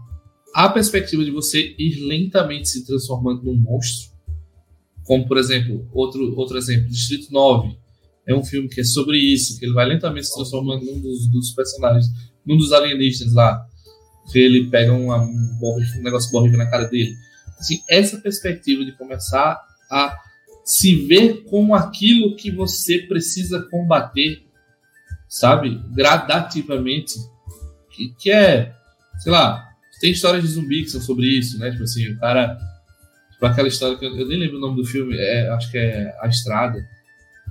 a perspectiva de você ir lentamente se transformando num monstro, como por exemplo, outro, outro exemplo, Distrito 9, é um filme que é sobre isso, que ele vai lentamente se transformando num dos, dos personagens, num dos alienígenas lá, que ele pega uma, um, um negócio horrível na cara dele. Assim, essa perspectiva de começar a se ver como aquilo que você precisa combater, sabe? Gradativamente. Que, que é, sei lá, tem histórias de zumbi que são sobre isso, né? Tipo assim, o cara. Tipo aquela história que eu, eu nem lembro o nome do filme, é, acho que é A Estrada.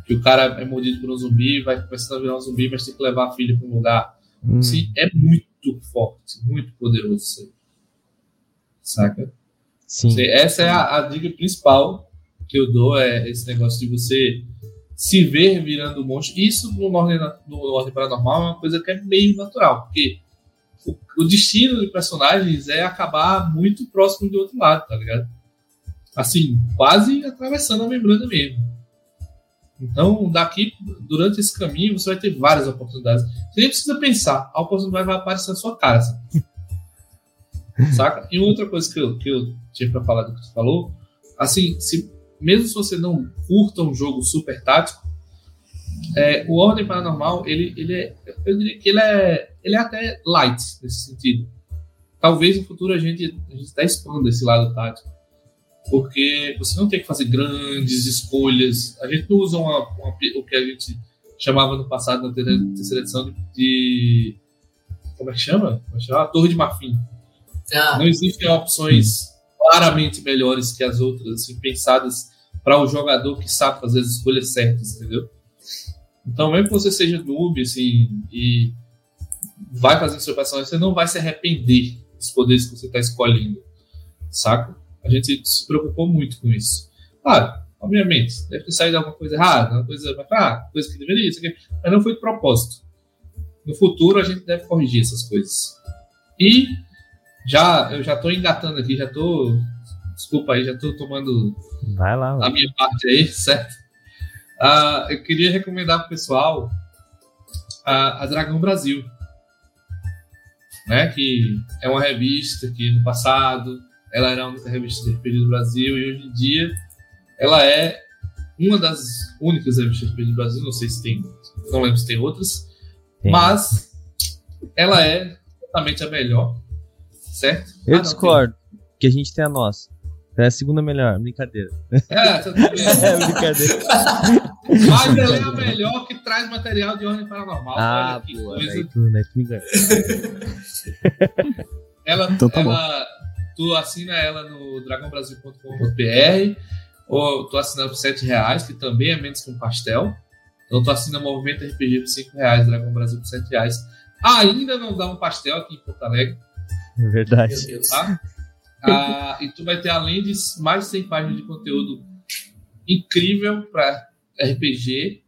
Que o cara é mordido por um zumbi, vai começando a virar um zumbi, mas tem que levar a filha para um lugar. Hum. Assim, é muito forte, muito poderoso isso aí. Saca? Sim. Assim, essa é a, a dica principal que eu dou é esse negócio de você se ver virando um monstro. Isso no Ordem, no Ordem Paranormal é uma coisa que é meio natural, porque o, o, destino de personagens é acabar muito próximo do outro lado, tá ligado? Assim, quase atravessando a membrana mesmo. Então, daqui, durante esse caminho, você vai ter várias oportunidades. Você nem precisa pensar, a oportunidade vai aparecer na sua cara. Saca? E outra coisa que eu, que eu tinha pra falar do que tu falou, assim, se mesmo se você não curta um jogo super tático, é, o Ordem Paranormal, ele, ele é, eu diria que ele é, ele é até light nesse sentido. Talvez no futuro a gente, a gente até expanda esse lado tático. Porque você não tem que fazer grandes escolhas. A gente não usa uma, uma, o que a gente chamava no passado, na terceira edição, de. Como é que chama? Como é que chama? A Torre de Marfim. Ah. Não existem opções claramente melhores que as outras, assim, pensadas para o jogador que sabe fazer as escolhas certas, entendeu? Então, mesmo que você seja noob, assim, e vai fazer seu personagem, você não vai se arrepender dos poderes que você está escolhendo, saca? A gente se preocupou muito com isso. Claro, obviamente, deve ter saído alguma coisa errada, uma coisa, ah, coisa que deveria, isso aqui, mas não foi de propósito. No futuro, a gente deve corrigir essas coisas. E já, eu já tô engatando aqui, já tô. Desculpa aí, já tô tomando vai lá, a minha parte aí, certo? Uh, eu queria recomendar pro pessoal a, a Dragão Brasil, né? Que é uma revista que no passado ela era a única revista de RPG do Brasil e hoje em dia ela é uma das únicas revistas de RPG do Brasil. Não sei se tem, não lembro se tem outras, tem. mas ela é totalmente a melhor certo? Eu ah, discordo, tem. que a gente tem a nossa. É a segunda melhor, brincadeira. É, tudo bem. é brincadeira. Mas ela é a melhor que traz material de ordem paranormal. Ah, boa, coisa... daí tu, daí tu me ganha. ela, então tá ela, tu assina ela no dragãobrasil.com.br ou tu assina por 7 reais, que também é menos que um pastel. Então tu assina Movimento RPG por 5 reais, Dragão Brasil por 7 reais. Ainda não dá um pastel aqui em Porto Alegre. É verdade. Tá? Ah, e tu vai ter, além de mais de 100 páginas de conteúdo incrível para RPG,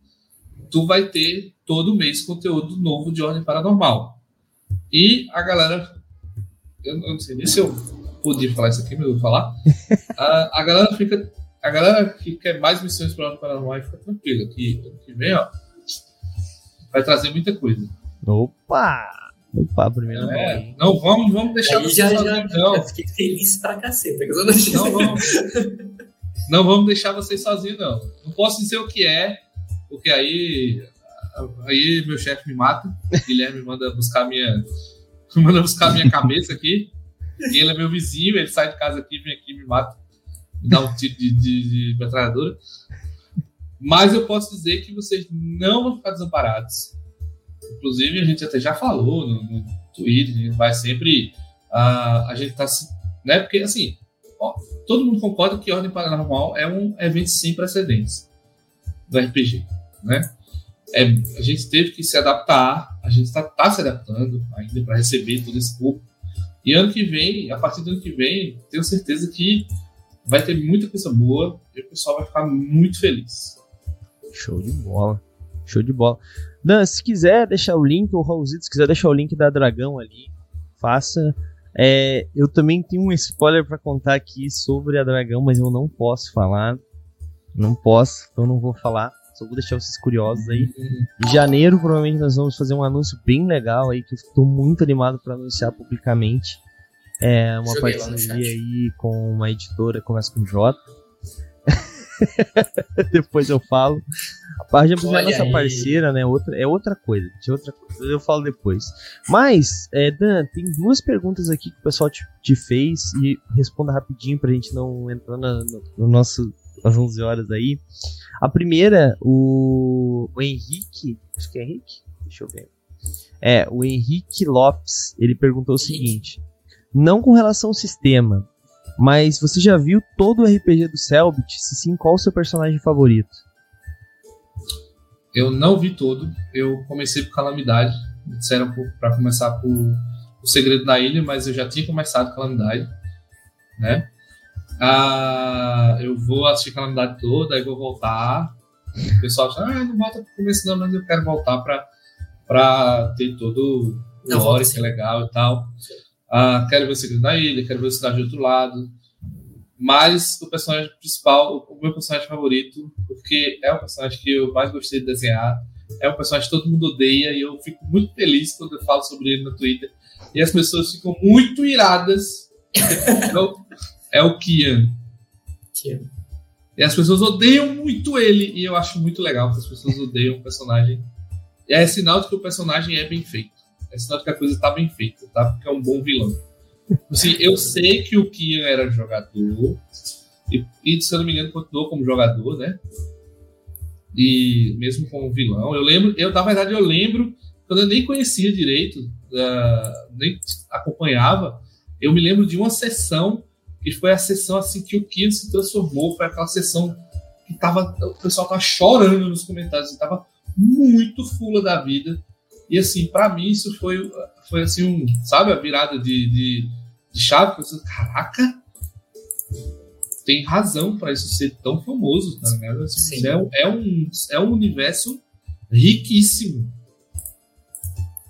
tu vai ter todo mês conteúdo novo de ordem paranormal. E a galera, eu não sei nem se eu podia falar isso aqui, mas eu vou falar. a, a galera fica, a galera que quer mais missões para ordem paranormal fica tranquila, que ano que vem, ó, vai trazer muita coisa. Opa! Opa, primeiro é, Não, vamos, vamos deixar Aí já, já, não. já fiquei feliz pra caceta. Não vamos, não vamos deixar vocês sozinhos, não. Não posso dizer o que é, porque aí, aí meu chefe me mata. O Guilherme manda buscar minha, manda buscar minha cabeça aqui. E ele é meu vizinho, ele sai de casa aqui, vem aqui, me mata, me dá um tiro de, de, de metralhadora. Mas eu posso dizer que vocês não vão ficar desamparados Inclusive, a gente até já falou no, no Twitter, a gente vai sempre. Uh, a gente tá. Né, porque, assim, ó, todo mundo concorda que Ordem Paranormal é um evento sem precedentes do RPG, né? É, a gente teve que se adaptar, a gente está tá se adaptando ainda para receber todo esse público. E ano que vem, a partir do ano que vem, tenho certeza que vai ter muita coisa boa e o pessoal vai ficar muito feliz. Show de bola. Show de bola. Dan, se quiser deixar o link, ou Raulzito, se quiser deixar o link da Dragão ali, faça. É, eu também tenho um spoiler para contar aqui sobre a Dragão, mas eu não posso falar. Não posso, então não vou falar. Só vou deixar vocês curiosos aí. Em janeiro, provavelmente, nós vamos fazer um anúncio bem legal aí, que eu estou muito animado para anunciar publicamente. É uma Joguei parceria aí com uma editora, começa com J. Depois eu falo. A página é a nossa aí. parceira, né? Outra, é outra coisa. De outra coisa. Eu falo depois. Mas, é, Dan, tem duas perguntas aqui que o pessoal te, te fez e responda rapidinho pra gente não entrar na- no, no nosso às 11 horas aí. A primeira, o, o Henrique, acho que é Henrique, deixa eu ver. É, o Henrique Lopes, ele perguntou o seguinte: não com relação ao sistema, mas você já viu todo o RPG do Selbit? Se sim, qual o seu personagem favorito? Eu não vi todo. Eu comecei por Calamidade. Me disseram para começar por O Segredo da Ilha, mas eu já tinha começado Calamidade, né? Ah, eu vou assistir Calamidade toda, aí vou voltar. O pessoal acha, ah, não volta pro começo não, mas eu quero voltar pra ter todo o lore, que é legal e tal. Ah, quero ver o Segredo da Ilha, quero ver o Cidade do Outro Lado. Mas o personagem principal, o meu personagem favorito, porque é o personagem que eu mais gostei de desenhar, é um personagem que todo mundo odeia e eu fico muito feliz quando eu falo sobre ele no Twitter. E as pessoas ficam muito iradas. é, o, é o Kian. Que- E as pessoas odeiam muito ele. E eu acho muito legal que as pessoas odeiam o personagem. E é sinal de que o personagem é bem feito. É sinal de que a coisa tá bem feita, tá? Porque é um bom vilão. Assim, eu sei que o Kian era jogador. E, e, se eu não me engano, continuou como jogador, né? E mesmo como vilão. Eu lembro, eu, na verdade, eu lembro, quando eu nem conhecia direito, ah, nem acompanhava, eu me lembro de uma sessão que foi a sessão assim que o Kian se transformou, foi aquela sessão que tava, o pessoal tava chorando nos comentários, tava muito fula da vida. E assim, para mim isso foi, foi assim, um, sabe, a virada de, de, de chave, eu disse, caraca, tem razão para isso ser tão famoso, tá ligado? Assim, Sim. é, um- é, um, é um universo riquíssimo.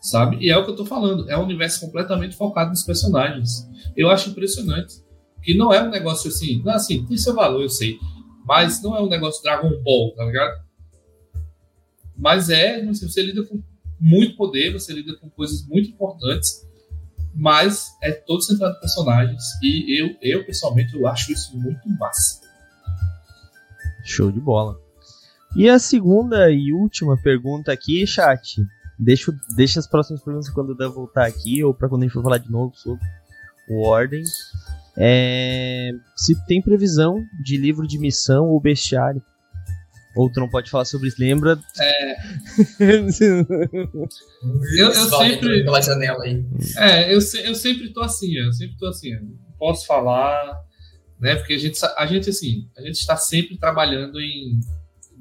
Sabe? E é o que eu tô falando. É um universo completamente focado nos personagens. Eu acho impressionante. Que não é um negócio assim. Não, assim, tem seu valor, eu sei. Mas não é um negócio Dragon Ball, tá ligado? Mas é, você lida com muito poder, você lida com coisas muito importantes. Mas é todo centrado em personagens. E eu, eu pessoalmente, eu acho isso muito massa. Show de bola. E a segunda e última pergunta aqui, chat. Deixa, deixa as próximas perguntas quando eu der voltar aqui ou para quando a gente for falar de novo sobre o Ordem. É, se tem previsão de livro de missão ou bestiário. Ou tu não pode falar sobre isso, lembra? Eu, eu Só sempre. Pela janela aí. É, eu, eu sempre tô assim, eu sempre tô assim, eu não posso falar, né? Porque a gente, a gente assim, a gente está sempre trabalhando em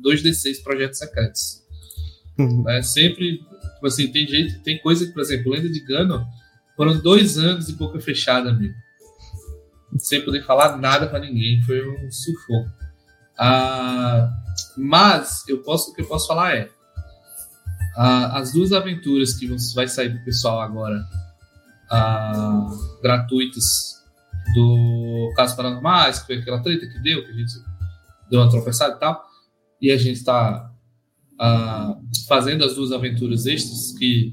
2D6 projetos secretos. né? Sempre, tipo assim, tem gente, tem coisa que, por exemplo, Lenda de Gano, foram dois anos de boca fechada, amigo. Sem poder falar nada pra ninguém, foi um sufoco. Ah, mas eu posso, o que eu posso falar é as duas aventuras que vai sair pro pessoal agora gratuitas do Casos Paranormais, que foi aquela treta que deu, que a gente deu uma tropeçada e tal, e a gente está fazendo as duas aventuras extras, que,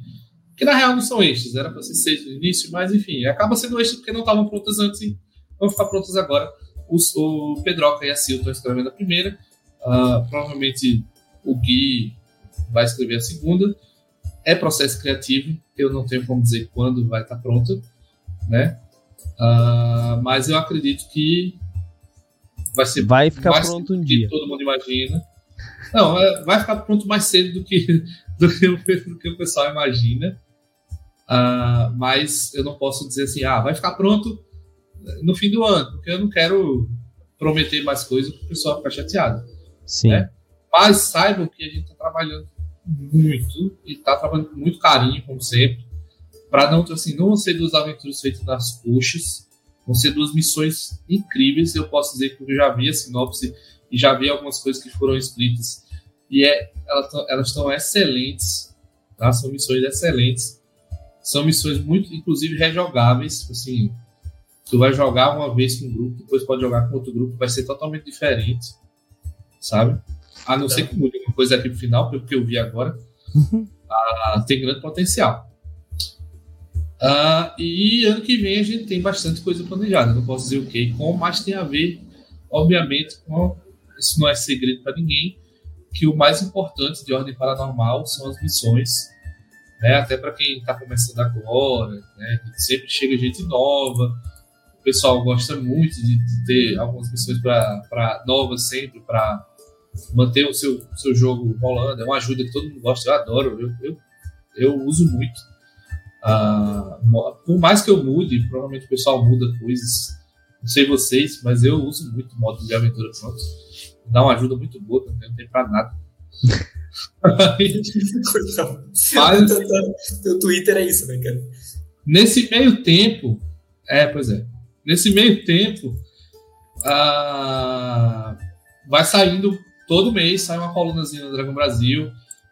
que na real não são extras, era para ser seis no início, mas enfim, acaba sendo extra porque não estavam prontas antes e vão ficar prontas agora. Os, o Pedroca e a Sil estão escrevendo a primeira, ah, provavelmente o Gui vai escrever a segunda. É processo criativo, eu não tenho como dizer quando vai estar pronto, né? Ah, mas eu acredito que vai ser Vai ficar mais pronto um do dia. que todo mundo imagina. Não, é, vai ficar pronto mais cedo do que, do que, o, do que o pessoal imagina. Ah, mas eu não posso dizer assim, ah, vai ficar pronto no fim do ano, porque eu não quero prometer mais coisas para o pessoal ficar chateado. Sim. É. Mas saibam que a gente está trabalhando muito e está trabalhando com muito carinho, como sempre, para não assim, não ser duas aventuras feitas nas coxas, vão ser duas missões incríveis. Eu posso dizer que eu já vi a sinopse e já vi algumas coisas que foram escritas E é, elas estão excelentes, tá? São missões excelentes. São missões muito, inclusive, rejogáveis. Assim, tu vai jogar uma vez com um grupo, depois pode jogar com outro grupo, vai ser totalmente diferente, sabe? A não ser que mude alguma coisa aqui pro final, pelo que eu vi agora. Ah, tem grande potencial. Ah, e ano que vem a gente tem bastante coisa planejada. Não posso dizer o que como, mas tem a ver, obviamente, com. Isso não é segredo para ninguém, que o mais importante de ordem paranormal são as missões. Né? Até para quem está começando agora, né? sempre chega gente nova. O pessoal gosta muito de, de ter algumas missões para novas sempre, para manter o seu, seu jogo rolando. É uma ajuda que todo mundo gosta, eu adoro, eu, eu, eu uso muito. Uh, por mais que eu mude, provavelmente o pessoal muda coisas, não sei vocês, mas eu uso muito o modo de aventura pronto. Dá uma ajuda muito boa, não tem tempo pra nada. mas, teu Twitter é isso, né, cara? Nesse meio tempo, é, pois é. Nesse meio tempo, vai saindo todo mês sai uma colunazinha no Dragon Brasil.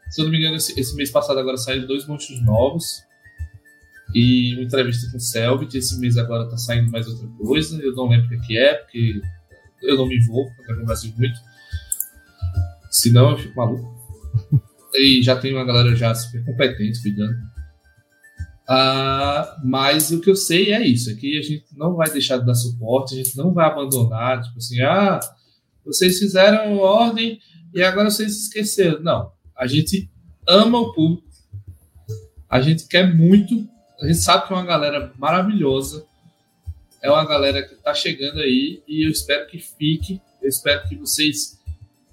Se eu não me engano, esse, esse mês passado agora saíram dois monstros novos. E uma entrevista com o Selvit. Esse mês agora tá saindo mais outra coisa. Eu não lembro o que é, porque eu não me envolvo com o Dragon Brasil muito. Senão eu fico maluco. e já tem uma galera já super competente cuidando. Uh, mas o que eu sei é isso: é que a gente não vai deixar de dar suporte, a gente não vai abandonar. Tipo assim, ah vocês fizeram ordem e agora vocês esqueceram. Não. A gente ama o público. A gente quer muito. A gente sabe que é uma galera maravilhosa. É uma galera que está chegando aí e eu espero que fique. Eu espero que vocês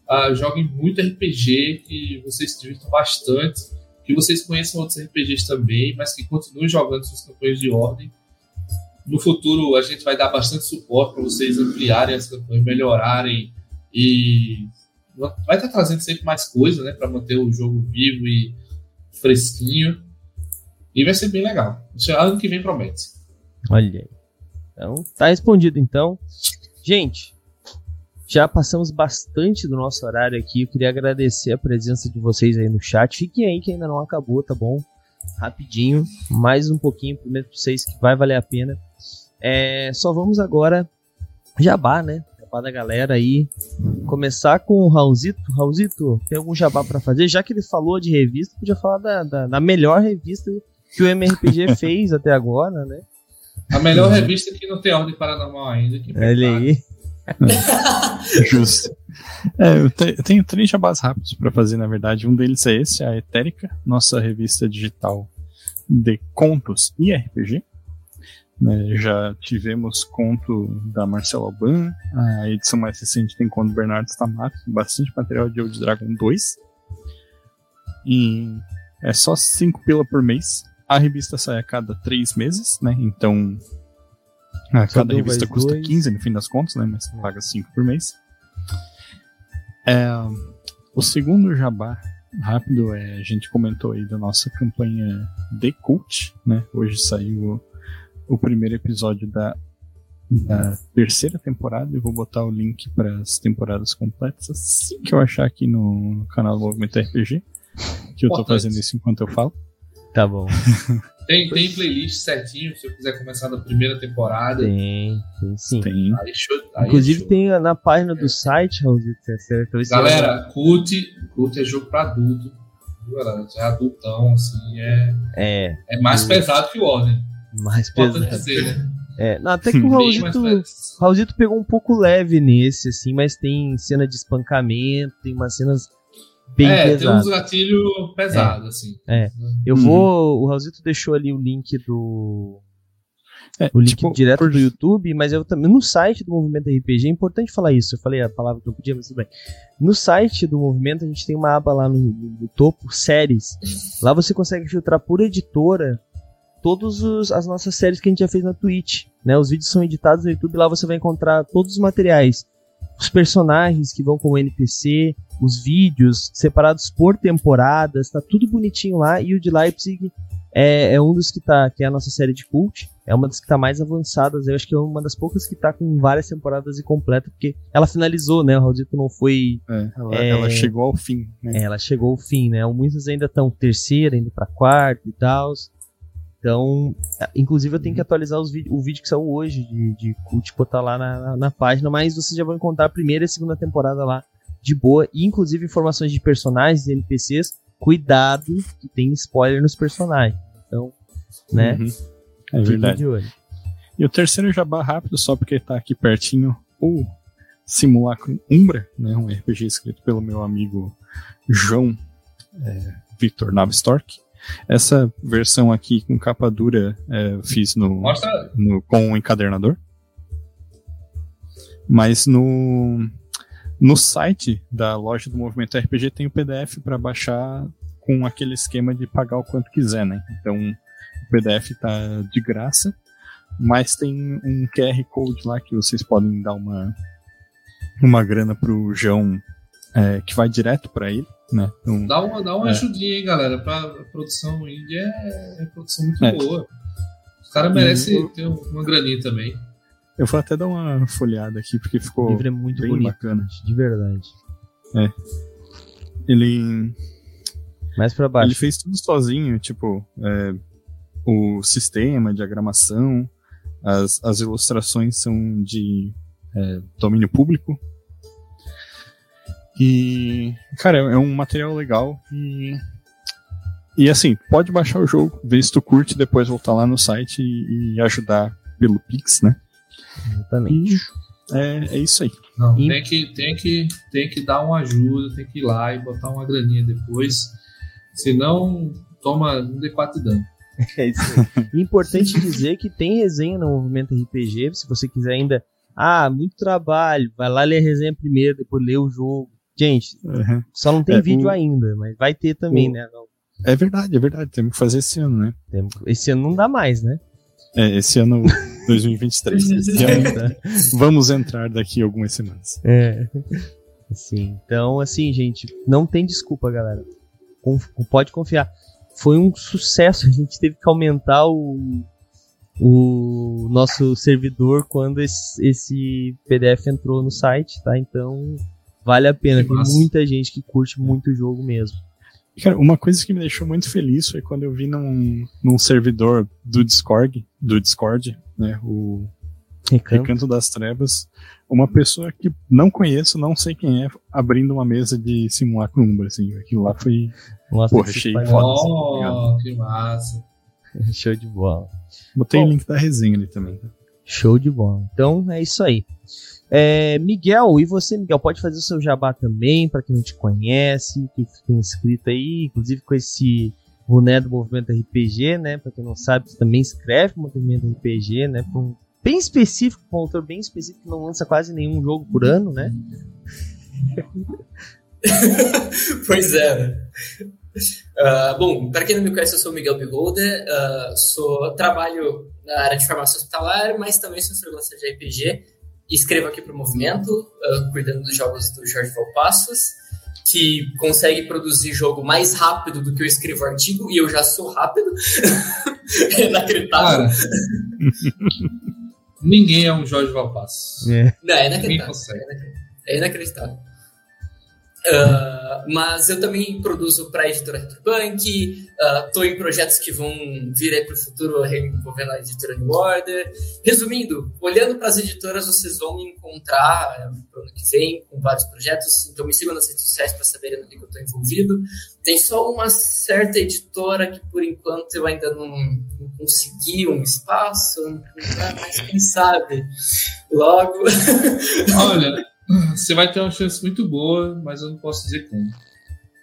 uh, joguem muito RPG, que vocês se divirtam bastante, que vocês conheçam outros RPGs também, mas que continuem jogando suas campanhas de ordem. No futuro, a gente vai dar bastante suporte para vocês ampliarem as campanhas, melhorarem e vai estar trazendo sempre mais coisa, né, para manter o jogo vivo e fresquinho. E vai ser bem legal. Ano que vem promete. Olha aí. Então, tá respondido então. Gente, já passamos bastante do nosso horário aqui. Eu queria agradecer a presença de vocês aí no chat. Fiquem aí que ainda não acabou, tá bom? Rapidinho, mais um pouquinho primeiro pra vocês que vai valer a pena. É, só vamos agora jabá, né? jabá da galera aí. Começar com o Raulzito. Raulzito, tem algum jabá para fazer? Já que ele falou de revista, podia falar da, da, da melhor revista que o MRPG fez até agora, né? A melhor revista que não tem ordem paranormal ainda. Olha aí. Justo. É, eu, te, eu, tenho três jabás rápidos para fazer, na verdade. Um deles é esse, a Etérica, nossa revista digital de contos e RPG. Né, já tivemos conto da Marcela Alban, a edição mais recente tem conto do Bernardo Stamato, bastante material de Old Dragon 2. E é só 5 pila por mês. A revista sai a cada 3 meses, né? Então a cada revista custa dois. 15 no fim das contas, né? Mas paga 5 por mês. É, o segundo jabá rápido é a gente comentou aí da nossa campanha The Cult, né? Hoje saiu o primeiro episódio da, da terceira temporada. Eu vou botar o link para as temporadas completas assim que eu achar aqui no, no canal do Movimento RPG. Que eu tô fazendo isso enquanto eu falo. Tá bom. Tem, tem playlist certinho, se eu quiser começar da primeira temporada. Tem, tem sim. Tem. Aí, show, aí Inclusive tem na página do site, Raulzito, é certo? Galera, cult, cult é jogo pra adulto. Galera, é adultão, assim, é. É. É mais pesado que o Ordem. Mais pesado. Dizer, né? É, não, até que o Raulzito, Raulzito pegou um pouco leve nesse, assim, mas tem cena de espancamento, tem umas cenas bem é, pesadas. tem uns gatilhos pesados, é, assim. É. Eu uhum. vou. O Raulzito deixou ali o link do. É, o link tipo, direto por... do YouTube, mas eu também. No site do Movimento RPG, é importante falar isso. Eu falei a palavra que eu podia, mas tudo bem. No site do Movimento, a gente tem uma aba lá no, no, no topo, séries. Lá você consegue filtrar por editora todas as nossas séries que a gente já fez na Twitch. Né? Os vídeos são editados no YouTube, lá você vai encontrar todos os materiais. Os personagens que vão com o NPC, os vídeos separados por temporadas, tá tudo bonitinho lá. E o de Leipzig É, é um dos que tá, que é a nossa série de cult. É uma das que tá mais avançadas. Eu acho que é uma das poucas que tá com várias temporadas e completa, porque ela finalizou, né? O Raulzito não foi. É, ela, É. ela chegou ao fim, né? Ela chegou ao fim, né? Muitos ainda estão terceira, indo pra quarta e tal. Então, é, inclusive eu tenho que atualizar os vídeos, o vídeo que saiu hoje de, de cult, botar lá na, na, na página, mas vocês já vão encontrar a primeira e a segunda temporada lá de boa, e inclusive informações de personagens e NPCs. Cuidado, que tem spoiler nos personagens. Então, né? Uhum. É verdade. E o terceiro jabá rápido, só porque tá aqui pertinho, o Simulacro Umbra, né, um RPG escrito pelo meu amigo João é, Victor Navstork. Essa versão aqui com capa dura é, eu fiz no, no- com o encadernador. Mas no, no site da loja do Movimento RPG tem o PDF para baixar com aquele esquema de pagar o quanto quiser, né? Então o PDF tá de graça, mas tem um QR Code lá que vocês podem dar uma, uma grana pro João é, que vai direto para ele, né? Então, Dá uma, dá uma É. ajudinha, hein, galera. Pra a produção indie é, é produção muito É. boa. Os caras merecem eu- ter uma graninha também. eu vou até dar uma folhada aqui porque O ficou livro é muito bem bonito, bacana. de verdade. Ele Mais pra Ele baixo. fez tudo sozinho, tipo, é, o sistema, a diagramação, as, as ilustrações são de é, domínio público. E, cara, é um material legal e. E assim, pode baixar o jogo, ver se tu curte, depois voltar lá no site e, e ajudar pelo Pix, né? Exatamente. E é, é isso aí. Não, E- tem, que, tem, que, tem que dar uma ajuda, tem que ir lá e botar uma graninha depois. Senão, toma um D4 de dano. É isso aí. Importante dizer que tem resenha no Movimento RPG, se você quiser ainda. Ah, muito trabalho. Vai lá ler a resenha primeiro, depois ler o jogo. Gente, Uhum. só não tem É, vídeo o- ainda, mas vai ter também, o- né? É verdade, é verdade. Temos que fazer esse ano, né? Esse ano não dá mais, né? É, esse ano 2023. Esse ano vamos entrar daqui algumas semanas. É. Assim, então, assim, gente, não tem desculpa, galera. Conf- pode confiar. Foi um sucesso. A gente teve que aumentar o, o nosso servidor quando esse, esse PDF entrou no site, tá? Então, vale a pena. Que Tem massa. muita gente que curte muito o jogo mesmo. Cara, uma coisa que me deixou muito feliz foi quando eu vi num, num servidor do Discord, do Discord, né, o Recanto. Recanto das Trevas, uma pessoa que não conheço, não sei quem é, abrindo uma mesa de simulacro Umbra, assim, aquilo lá foi... Mostra Porra, achei foda. Oh, que massa. Show de bola. Botei Bom. o link da resenha ali também. tá? Show de bola. Então é isso aí. É, Miguel, e você, Miguel, pode fazer o seu jabá também, para quem não te conhece, que tem inscrito aí, inclusive com esse boné do Movimento RPG, né? Pra quem não sabe, você também escreve Movimento RPG, né? pra um- bem específico, um autor bem específico, que não lança quase nenhum jogo por ano, né? pois é? Ah, bom, para quem não me conhece, eu sou o Miguel Beholder, ah, sou, trabalho na área de farmácia hospitalar, mas também sou freelancer de RPG escrevo aqui para o Movimento, ah, cuidando dos jogos do Jorge Valpassos, que consegue produzir jogo mais rápido do que eu escrevo artigo, e eu já sou rápido. é inacreditável. Cara, ninguém é um Jorge Valpasso. É. Não, é Ninguém inacreditável. É inacreditável. Ah, mas eu também produzo para a editora Retropunk, estou em projetos que vão vir aí para o futuro envolvendo a editora New Order. Resumindo, olhando para as editoras, vocês vão me encontrar eh, pro ano que vem com vários projetos. Então me sigam nas redes sociais para saberem no que eu estou envolvido. Tem só uma certa editora que por enquanto eu ainda não, não consegui um espaço, mas quem sabe logo. Olha, você vai ter uma chance muito boa, mas eu não posso dizer como.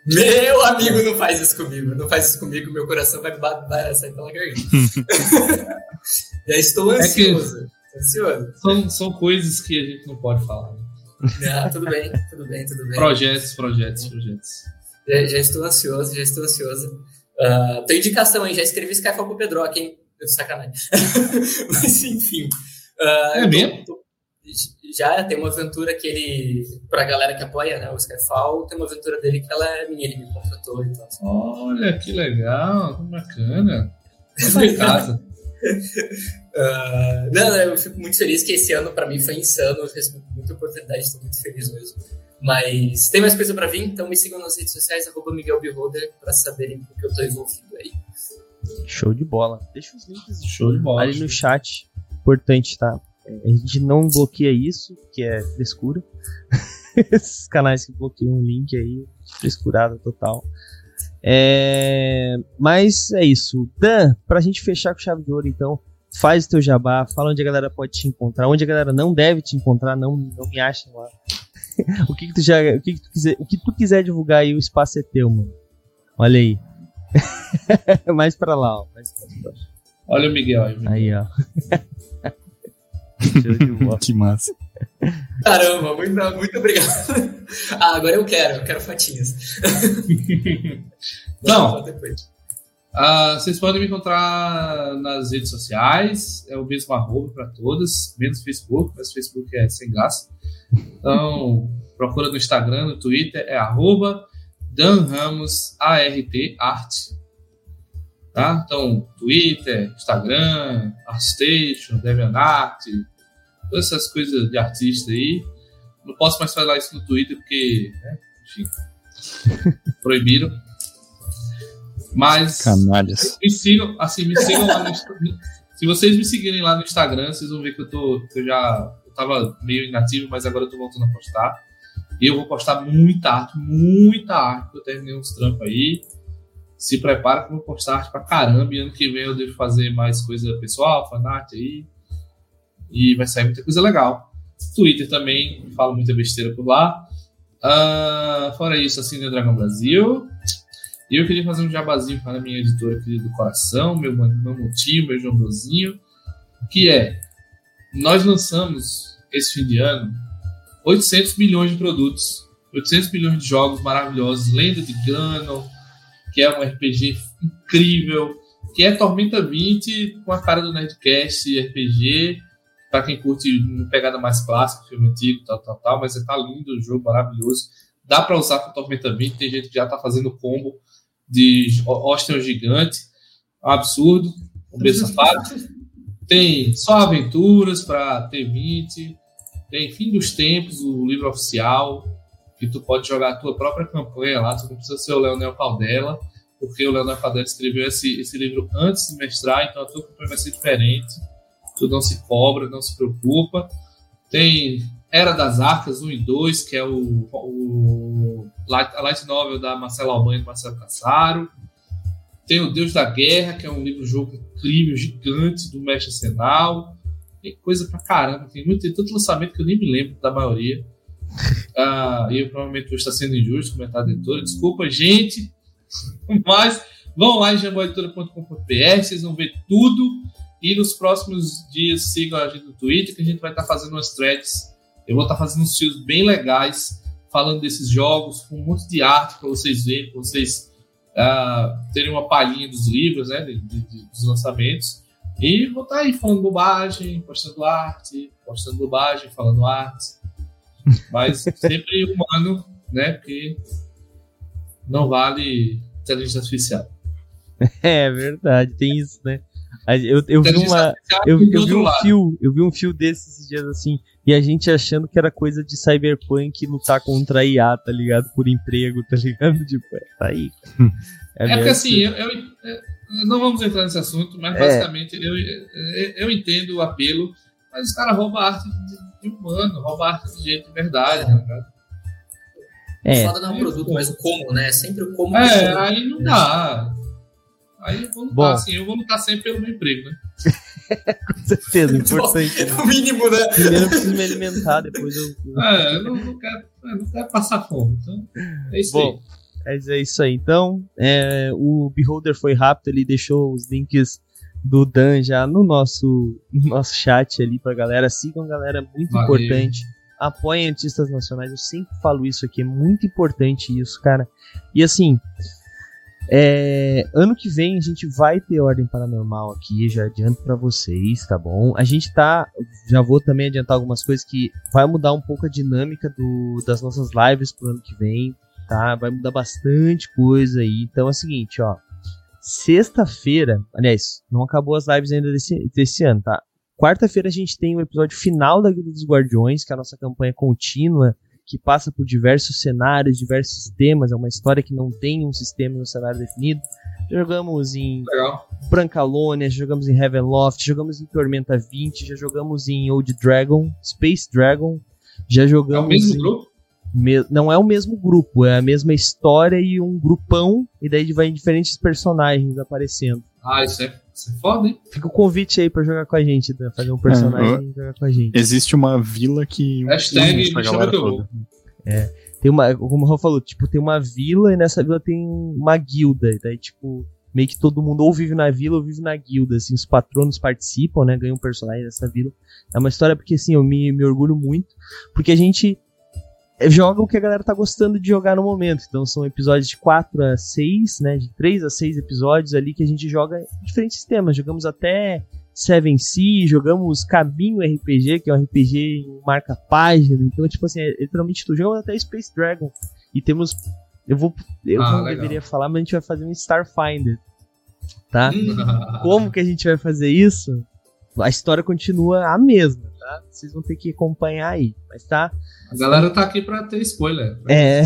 Meu amigo, não faz isso comigo. Não faz isso comigo, meu coração vai, sair pela garganta. Já estou É que- ansioso. Ansioso. São, são coisas que a gente não pode falar. Ah, tudo bem, tudo bem, tudo bem. Projetos, projetos, projetos. Já, já estou ansioso, já estou ansioso. Ah, tem indicação, hein? Já escrevi Skyfall pro Pedroca, hein? Sacanagem. Mas enfim. Ah, É eu tô- mesmo? tô- já tem uma aventura que ele. Pra galera que apoia, né? O Skyfall, tem uma aventura dele que ela é minha, ele me contratou e tal. Olha que legal, que bacana. Em casa. Uh, não, não, eu fico muito feliz que esse ano para mim foi insano. Eu recebi muita oportunidade, estou muito feliz mesmo. Mas tem mais coisa para vir, então me sigam nas redes sociais, arroba Miguel Beholder, para saberem o que eu tô envolvido aí. Show de bola. Deixa os links Show de bola. ali no chat. Importante, tá? A gente não bloqueia isso, que é frescura. Esses canais que bloqueiam um link aí, frescurada total. É... Mas é isso. Dan, pra gente fechar com chave de ouro, então, faz o teu jabá, fala onde a galera pode te encontrar, onde a galera não deve te encontrar, não, não me achem lá. o que, que tu já. O que, que tu quiser, o que tu quiser divulgar aí, o espaço é teu, mano. Olha aí. mais pra lá, ó. Mais pra lá. Olha o Miguel aí. Miguel. Aí, ó. que massa. Caramba, muito, muito obrigado. Ah, agora eu quero, eu quero fotinhas. Não. Uh, vocês podem me encontrar nas redes sociais, é o mesmo arroba para todas, menos Facebook, mas o Facebook é sem graça. Então, procura no Instagram, no Twitter, é arroba Dan Ramos ART Art. Tá? Então, Twitter, Instagram, ArtStation, DeviantArt, todas essas coisas de artista aí. Não posso mais falar isso no Twitter porque, né, enfim, proibiram. Mas Canalhas. me sigam, assim, me sigam lá no Se vocês me seguirem lá no Instagram, vocês vão ver que eu tô. Que eu já eu tava meio inativo, mas agora eu tô voltando a postar. E eu vou postar muita arte, muita arte, eu terminei uns trampos aí. Se prepara que eu vou postar pra caramba. E ano que vem eu devo fazer mais coisa pessoal, fanart aí. E vai sair muita coisa legal. Twitter também, falo muita besteira por lá. Uh, fora isso, assim, no Dragão Brasil. E eu queria fazer um jabazinho para a minha editora querida do coração, meu mamutinho, meu jombozinho, que é, nós lançamos esse fim de ano 800 milhões de produtos, 800 milhões de jogos maravilhosos, Lenda de Ganon, que é um RPG incrível, que é Tormenta 20 com a cara do Nerdcast RPG, para quem curte uma pegada mais clássica, filme antigo, tal, tal, tal, mas tá lindo o jogo, maravilhoso. Dá para usar com Tormenta 20, tem gente que já tá fazendo combo de Austin Gigante, um absurdo, um beijo safado. Tem só aventuras para T20, tem Fim dos Tempos, o livro oficial, que tu pode jogar a tua própria campanha lá, tu não precisa ser o Leonel Caldela, porque o Leonel Caldela escreveu esse, esse livro antes de mestrar, então a tua campanha vai ser diferente. Tu não se cobra, não se preocupa. Tem Era das Arcas 1 e 2, que é o, o light, a light novel da Marcela Albanha e Marcelo Cassaro. Tem o Deus da Guerra, que é um livro-jogo incrível, gigante, do Mestre Senal. Tem coisa pra caramba, tem, muito, tem tanto lançamento que eu nem me lembro da maioria. Ah, e eu provavelmente estar sendo injusto comentar a editora. Desculpa, gente. Mas vão lá em jamboeditora.com.br, vocês vão ver tudo. E nos próximos dias sigam a gente no Twitter, que a gente vai estar fazendo umas threads. Eu vou estar fazendo uns fios bem legais falando desses jogos, com um monte de arte para vocês verem, para vocês uh, terem uma palhinha dos livros, né, de, de, dos lançamentos. E vou estar aí falando bobagem, postando arte, postando bobagem, falando arte. Mas sempre humano, né, porque não vale inteligência artificial. É verdade, tem isso, né? Eu, eu vi uma. Eu, eu vi um fio, eu vi um fio desses dias assim, e a gente achando que era coisa de cyberpunk lutar contra a IA, tá ligado? Por emprego, tá ligado? Tipo, é, tá aí. É, é porque assim, eu, eu, não vamos entrar nesse assunto, mas é. basicamente eu, eu entendo o apelo, mas os caras roubam arte de, de humano, roubam arte de jeito de verdade, né, cara? É. Foda não é um produto, mas o como, né? Sempre o como. É, aí não dá. Aí eu vou lutar, Bom. assim, eu vou lutar sempre pelo meu emprego, né? Com certeza, importante. É o mínimo, né? Primeiro eu preciso me alimentar, depois eu. É, eu não, não, quero, eu não quero passar fome. Então, é isso Bom, aí. É isso aí. Então, é, o Beholder foi rápido, ele deixou os links do Dan já no nosso, no nosso chat ali pra galera. Sigam, galera, muito Valeu. importante. Apoiem artistas nacionais, eu sempre falo isso aqui, é muito importante isso, cara. E assim, é, ano que vem a gente vai ter Ordem Paranormal aqui, já adianto para vocês, tá bom? A gente tá, já vou também adiantar algumas coisas que vai mudar um pouco a dinâmica do, das nossas lives pro ano que vem, tá? Vai mudar bastante coisa aí. Então é o seguinte, ó. Sexta-feira, aliás, não acabou as lives ainda desse, desse ano, tá? Quarta-feira a gente tem o episódio final da Guilda dos Guardiões, que é a nossa campanha contínua, que passa por diversos cenários, diversos sistemas. É uma história que não tem um sistema e um cenário definido. Jogamos em Legal. Brancalônia, jogamos em Heavenloft, jogamos em Tormenta 20, já jogamos em Old Dragon, Space Dragon, já É jogamos. o mesmo em- grupo? Me- não é o mesmo grupo, é a mesma história e um grupão, e daí vai diferentes personagens aparecendo. Ah, isso é, isso é foda, hein? Fica o convite aí pra jogar com a gente, né? fazer um personagem e jogar com a gente. Existe uma vila que Hashtag me chama galera que eu vou. toda. Tem uma, como o Raul falou, tipo, tem uma vila e nessa vila tem uma guilda, e daí, tipo, meio que todo mundo ou vive na vila ou vive na guilda, assim, os patronos participam, né, ganham um personagem dessa vila. É uma história porque, assim, eu me, me orgulho muito, porque a gente joga o que a galera tá gostando de jogar no momento. Então são episódios de 4 a 6, né, de 3 a 6 episódios ali que a gente joga diferentes temas. Jogamos até Seven Sea, jogamos Caminho RPG, que é um RPG em marca-página. Então, tipo assim, é literalmente tu jogamos até Space Dragon. E temos. Eu vou. Eu Ah, não legal. deveria falar, mas a gente vai fazer um Starfinder. Tá? Como que a gente vai fazer isso? A história continua a mesma, tá? Vocês vão ter que acompanhar aí. Mas tá. A galera tá aqui pra ter spoiler. É.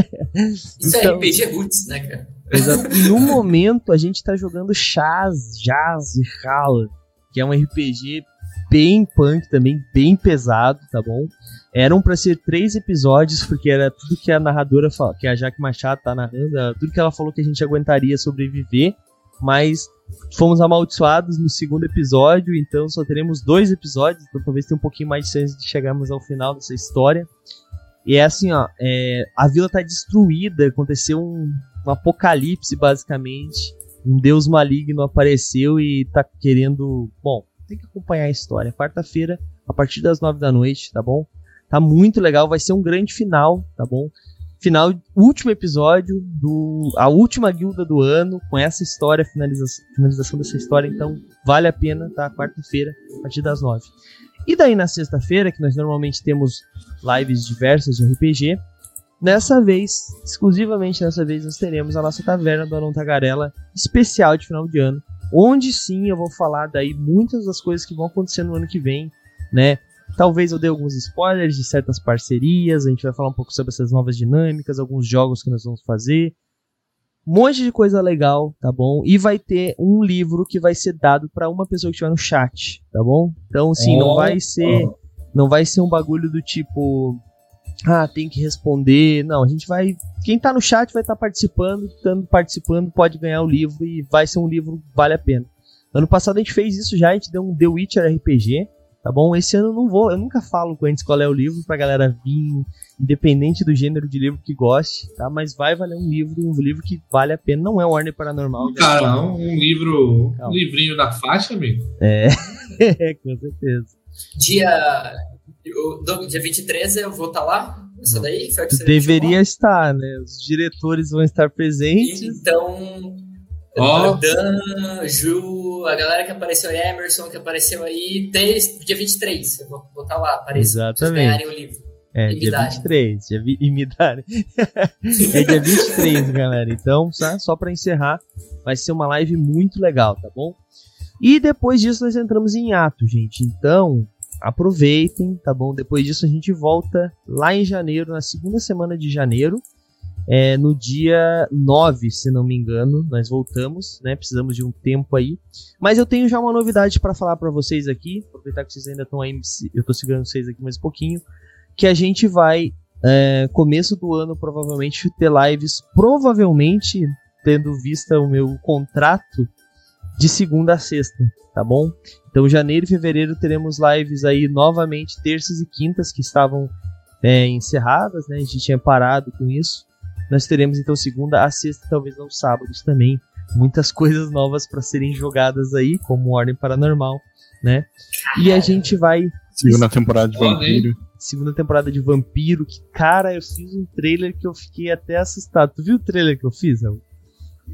Isso Então- é RPG Roots, né, cara? Exato. E no momento a gente tá jogando Chaz, Jazz e Hala, que é um RPG bem punk também, bem pesado, tá bom? Eram pra ser três episódios, porque era tudo que a narradora fala, que a Jaque Machado tá narrando, tudo que ela falou que a gente aguentaria sobreviver, mas fomos amaldiçoados no segundo episódio, então só teremos dois episódios, então talvez tenha um pouquinho mais de chance de chegarmos ao final dessa história. E é assim, ó, é, a vila tá destruída, aconteceu um, um apocalipse, basicamente. Um deus maligno apareceu e tá querendo. Bom, tem que acompanhar a história. Quarta-feira, a partir das nove da noite, tá bom? Tá muito legal, vai ser um grande final, tá bom? Final, último episódio do. A última guilda do ano, com essa história, finalização, finalização dessa história, então vale a pena, tá? Quarta-feira, a partir das nove. E daí na sexta-feira, que nós normalmente temos lives diversas de RPG, Nessa vez, exclusivamente nessa vez, nós teremos a nossa taverna do Alon Tagarela especial de final de ano, onde sim eu vou falar daí muitas das coisas que vão acontecer no ano que vem, né? Talvez eu dê alguns spoilers de certas parcerias, a gente vai falar um pouco sobre essas novas dinâmicas, alguns jogos que nós vamos fazer. Um monte de coisa legal, tá bom? E vai ter um livro que vai ser dado para uma pessoa que estiver no chat, tá bom? Então, sim, não vai ser não vai ser um bagulho do tipo ah, tem que responder. Não, a gente vai. Quem tá no chat vai estar participando, estando participando, pode ganhar o livro e vai ser um livro que vale a pena. Ano passado a gente fez isso já, a gente deu um The Witcher RPG, tá bom? Esse ano eu não vou, eu nunca falo antes qual é o livro pra galera vir, independente do gênero de livro que goste, tá? Mas vai valer um livro, um livro que vale a pena. Não é Warner Paranormal. Cara, falo. não, um livro. Calma. Um livrinho da faixa, amigo. É, com certeza. Dia, dia 23 eu vou estar lá. Isso daí foi que você deveria estar, né? Os diretores vão estar presentes. Então, Ó. Dan, Ju, a galera que apareceu aí, Emerson, que apareceu aí, tem- dia 23. Eu vou botar lá, apareça. pra vocês Exatamente. ganharem o livro. É, E dia darem. 23. Dia vi... E me darem. é dia 23, galera. Então, tá? só pra encerrar, vai ser uma live muito legal, tá bom? E depois disso nós entramos em ato, gente. Então, aproveitem, tá bom? Depois disso a gente volta lá em janeiro, na segunda semana de janeiro. É, no dia 9, se não me engano, nós voltamos, né? Precisamos de um tempo aí. Mas eu tenho já uma novidade pra falar pra vocês aqui. Aproveitar que vocês ainda estão aí, eu tô segurando vocês aqui mais um pouquinho que a gente vai, é, começo do ano, provavelmente, ter lives, provavelmente, tendo vista o meu contrato, de segunda a sexta, tá bom? Então, janeiro e fevereiro teremos lives aí novamente, terças e quintas, que estavam é, encerradas, né? A gente tinha parado com isso. Nós teremos, então, segunda a sexta, talvez não sábados também. Muitas coisas novas para serem jogadas aí, como Ordem Paranormal, né? E a gente vai Segunda temporada de? Vampiro. segunda temporada de Vampiro, que, cara, eu fiz um trailer que eu fiquei até assustado. Tu viu o trailer que eu fiz, Raul?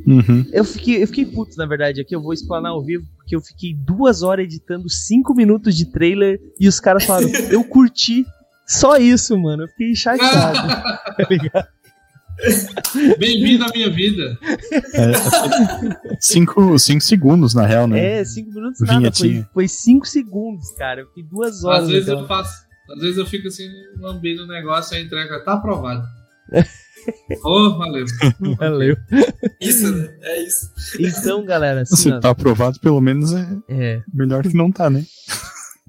Uhum. Eu fiquei, eu fiquei puto, na verdade, aqui eu vou explanar ao vivo, porque eu fiquei duas horas editando cinco minutos de trailer e os caras falaram, eu curti só isso, mano. Eu fiquei chateado, tá ligado? Bem-vindo à minha vida. É, cinco, cinco segundos, na real, né? É, cinco minutos nada. Foi, foi cinco segundos, cara. Eu fiquei duas horas. Às vezes eu faço. Às vezes eu fico assim, lambendo o negócio e a entrega tá aprovado. oh, valeu. Valeu. Isso, né? É isso. Então, galera. Assim, Se tá aprovado, pelo menos é, é melhor que não tá, né?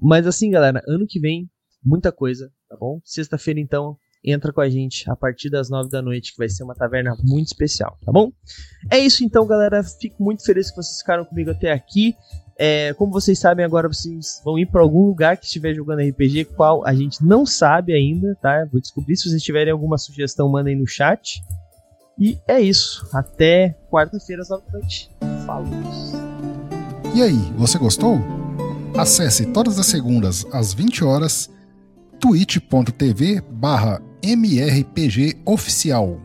Mas assim, galera, ano que vem, muita coisa, tá bom? Sexta-feira, então, entra com a gente a partir das nove da noite, que vai ser uma taverna muito especial, tá bom? É isso então, galera. Fico muito feliz que vocês ficaram comigo até aqui. É, como vocês sabem, agora vocês vão ir para algum lugar que estiver jogando RPG, qual a gente não sabe ainda, tá? Vou descobrir. Se vocês tiverem alguma sugestão, mandem no chat. E é isso. Até quarta-feira às nove da noite. Falou. E aí, você gostou? Acesse todas as segundas às 20 horas twitch.tv barra mrpgoficial.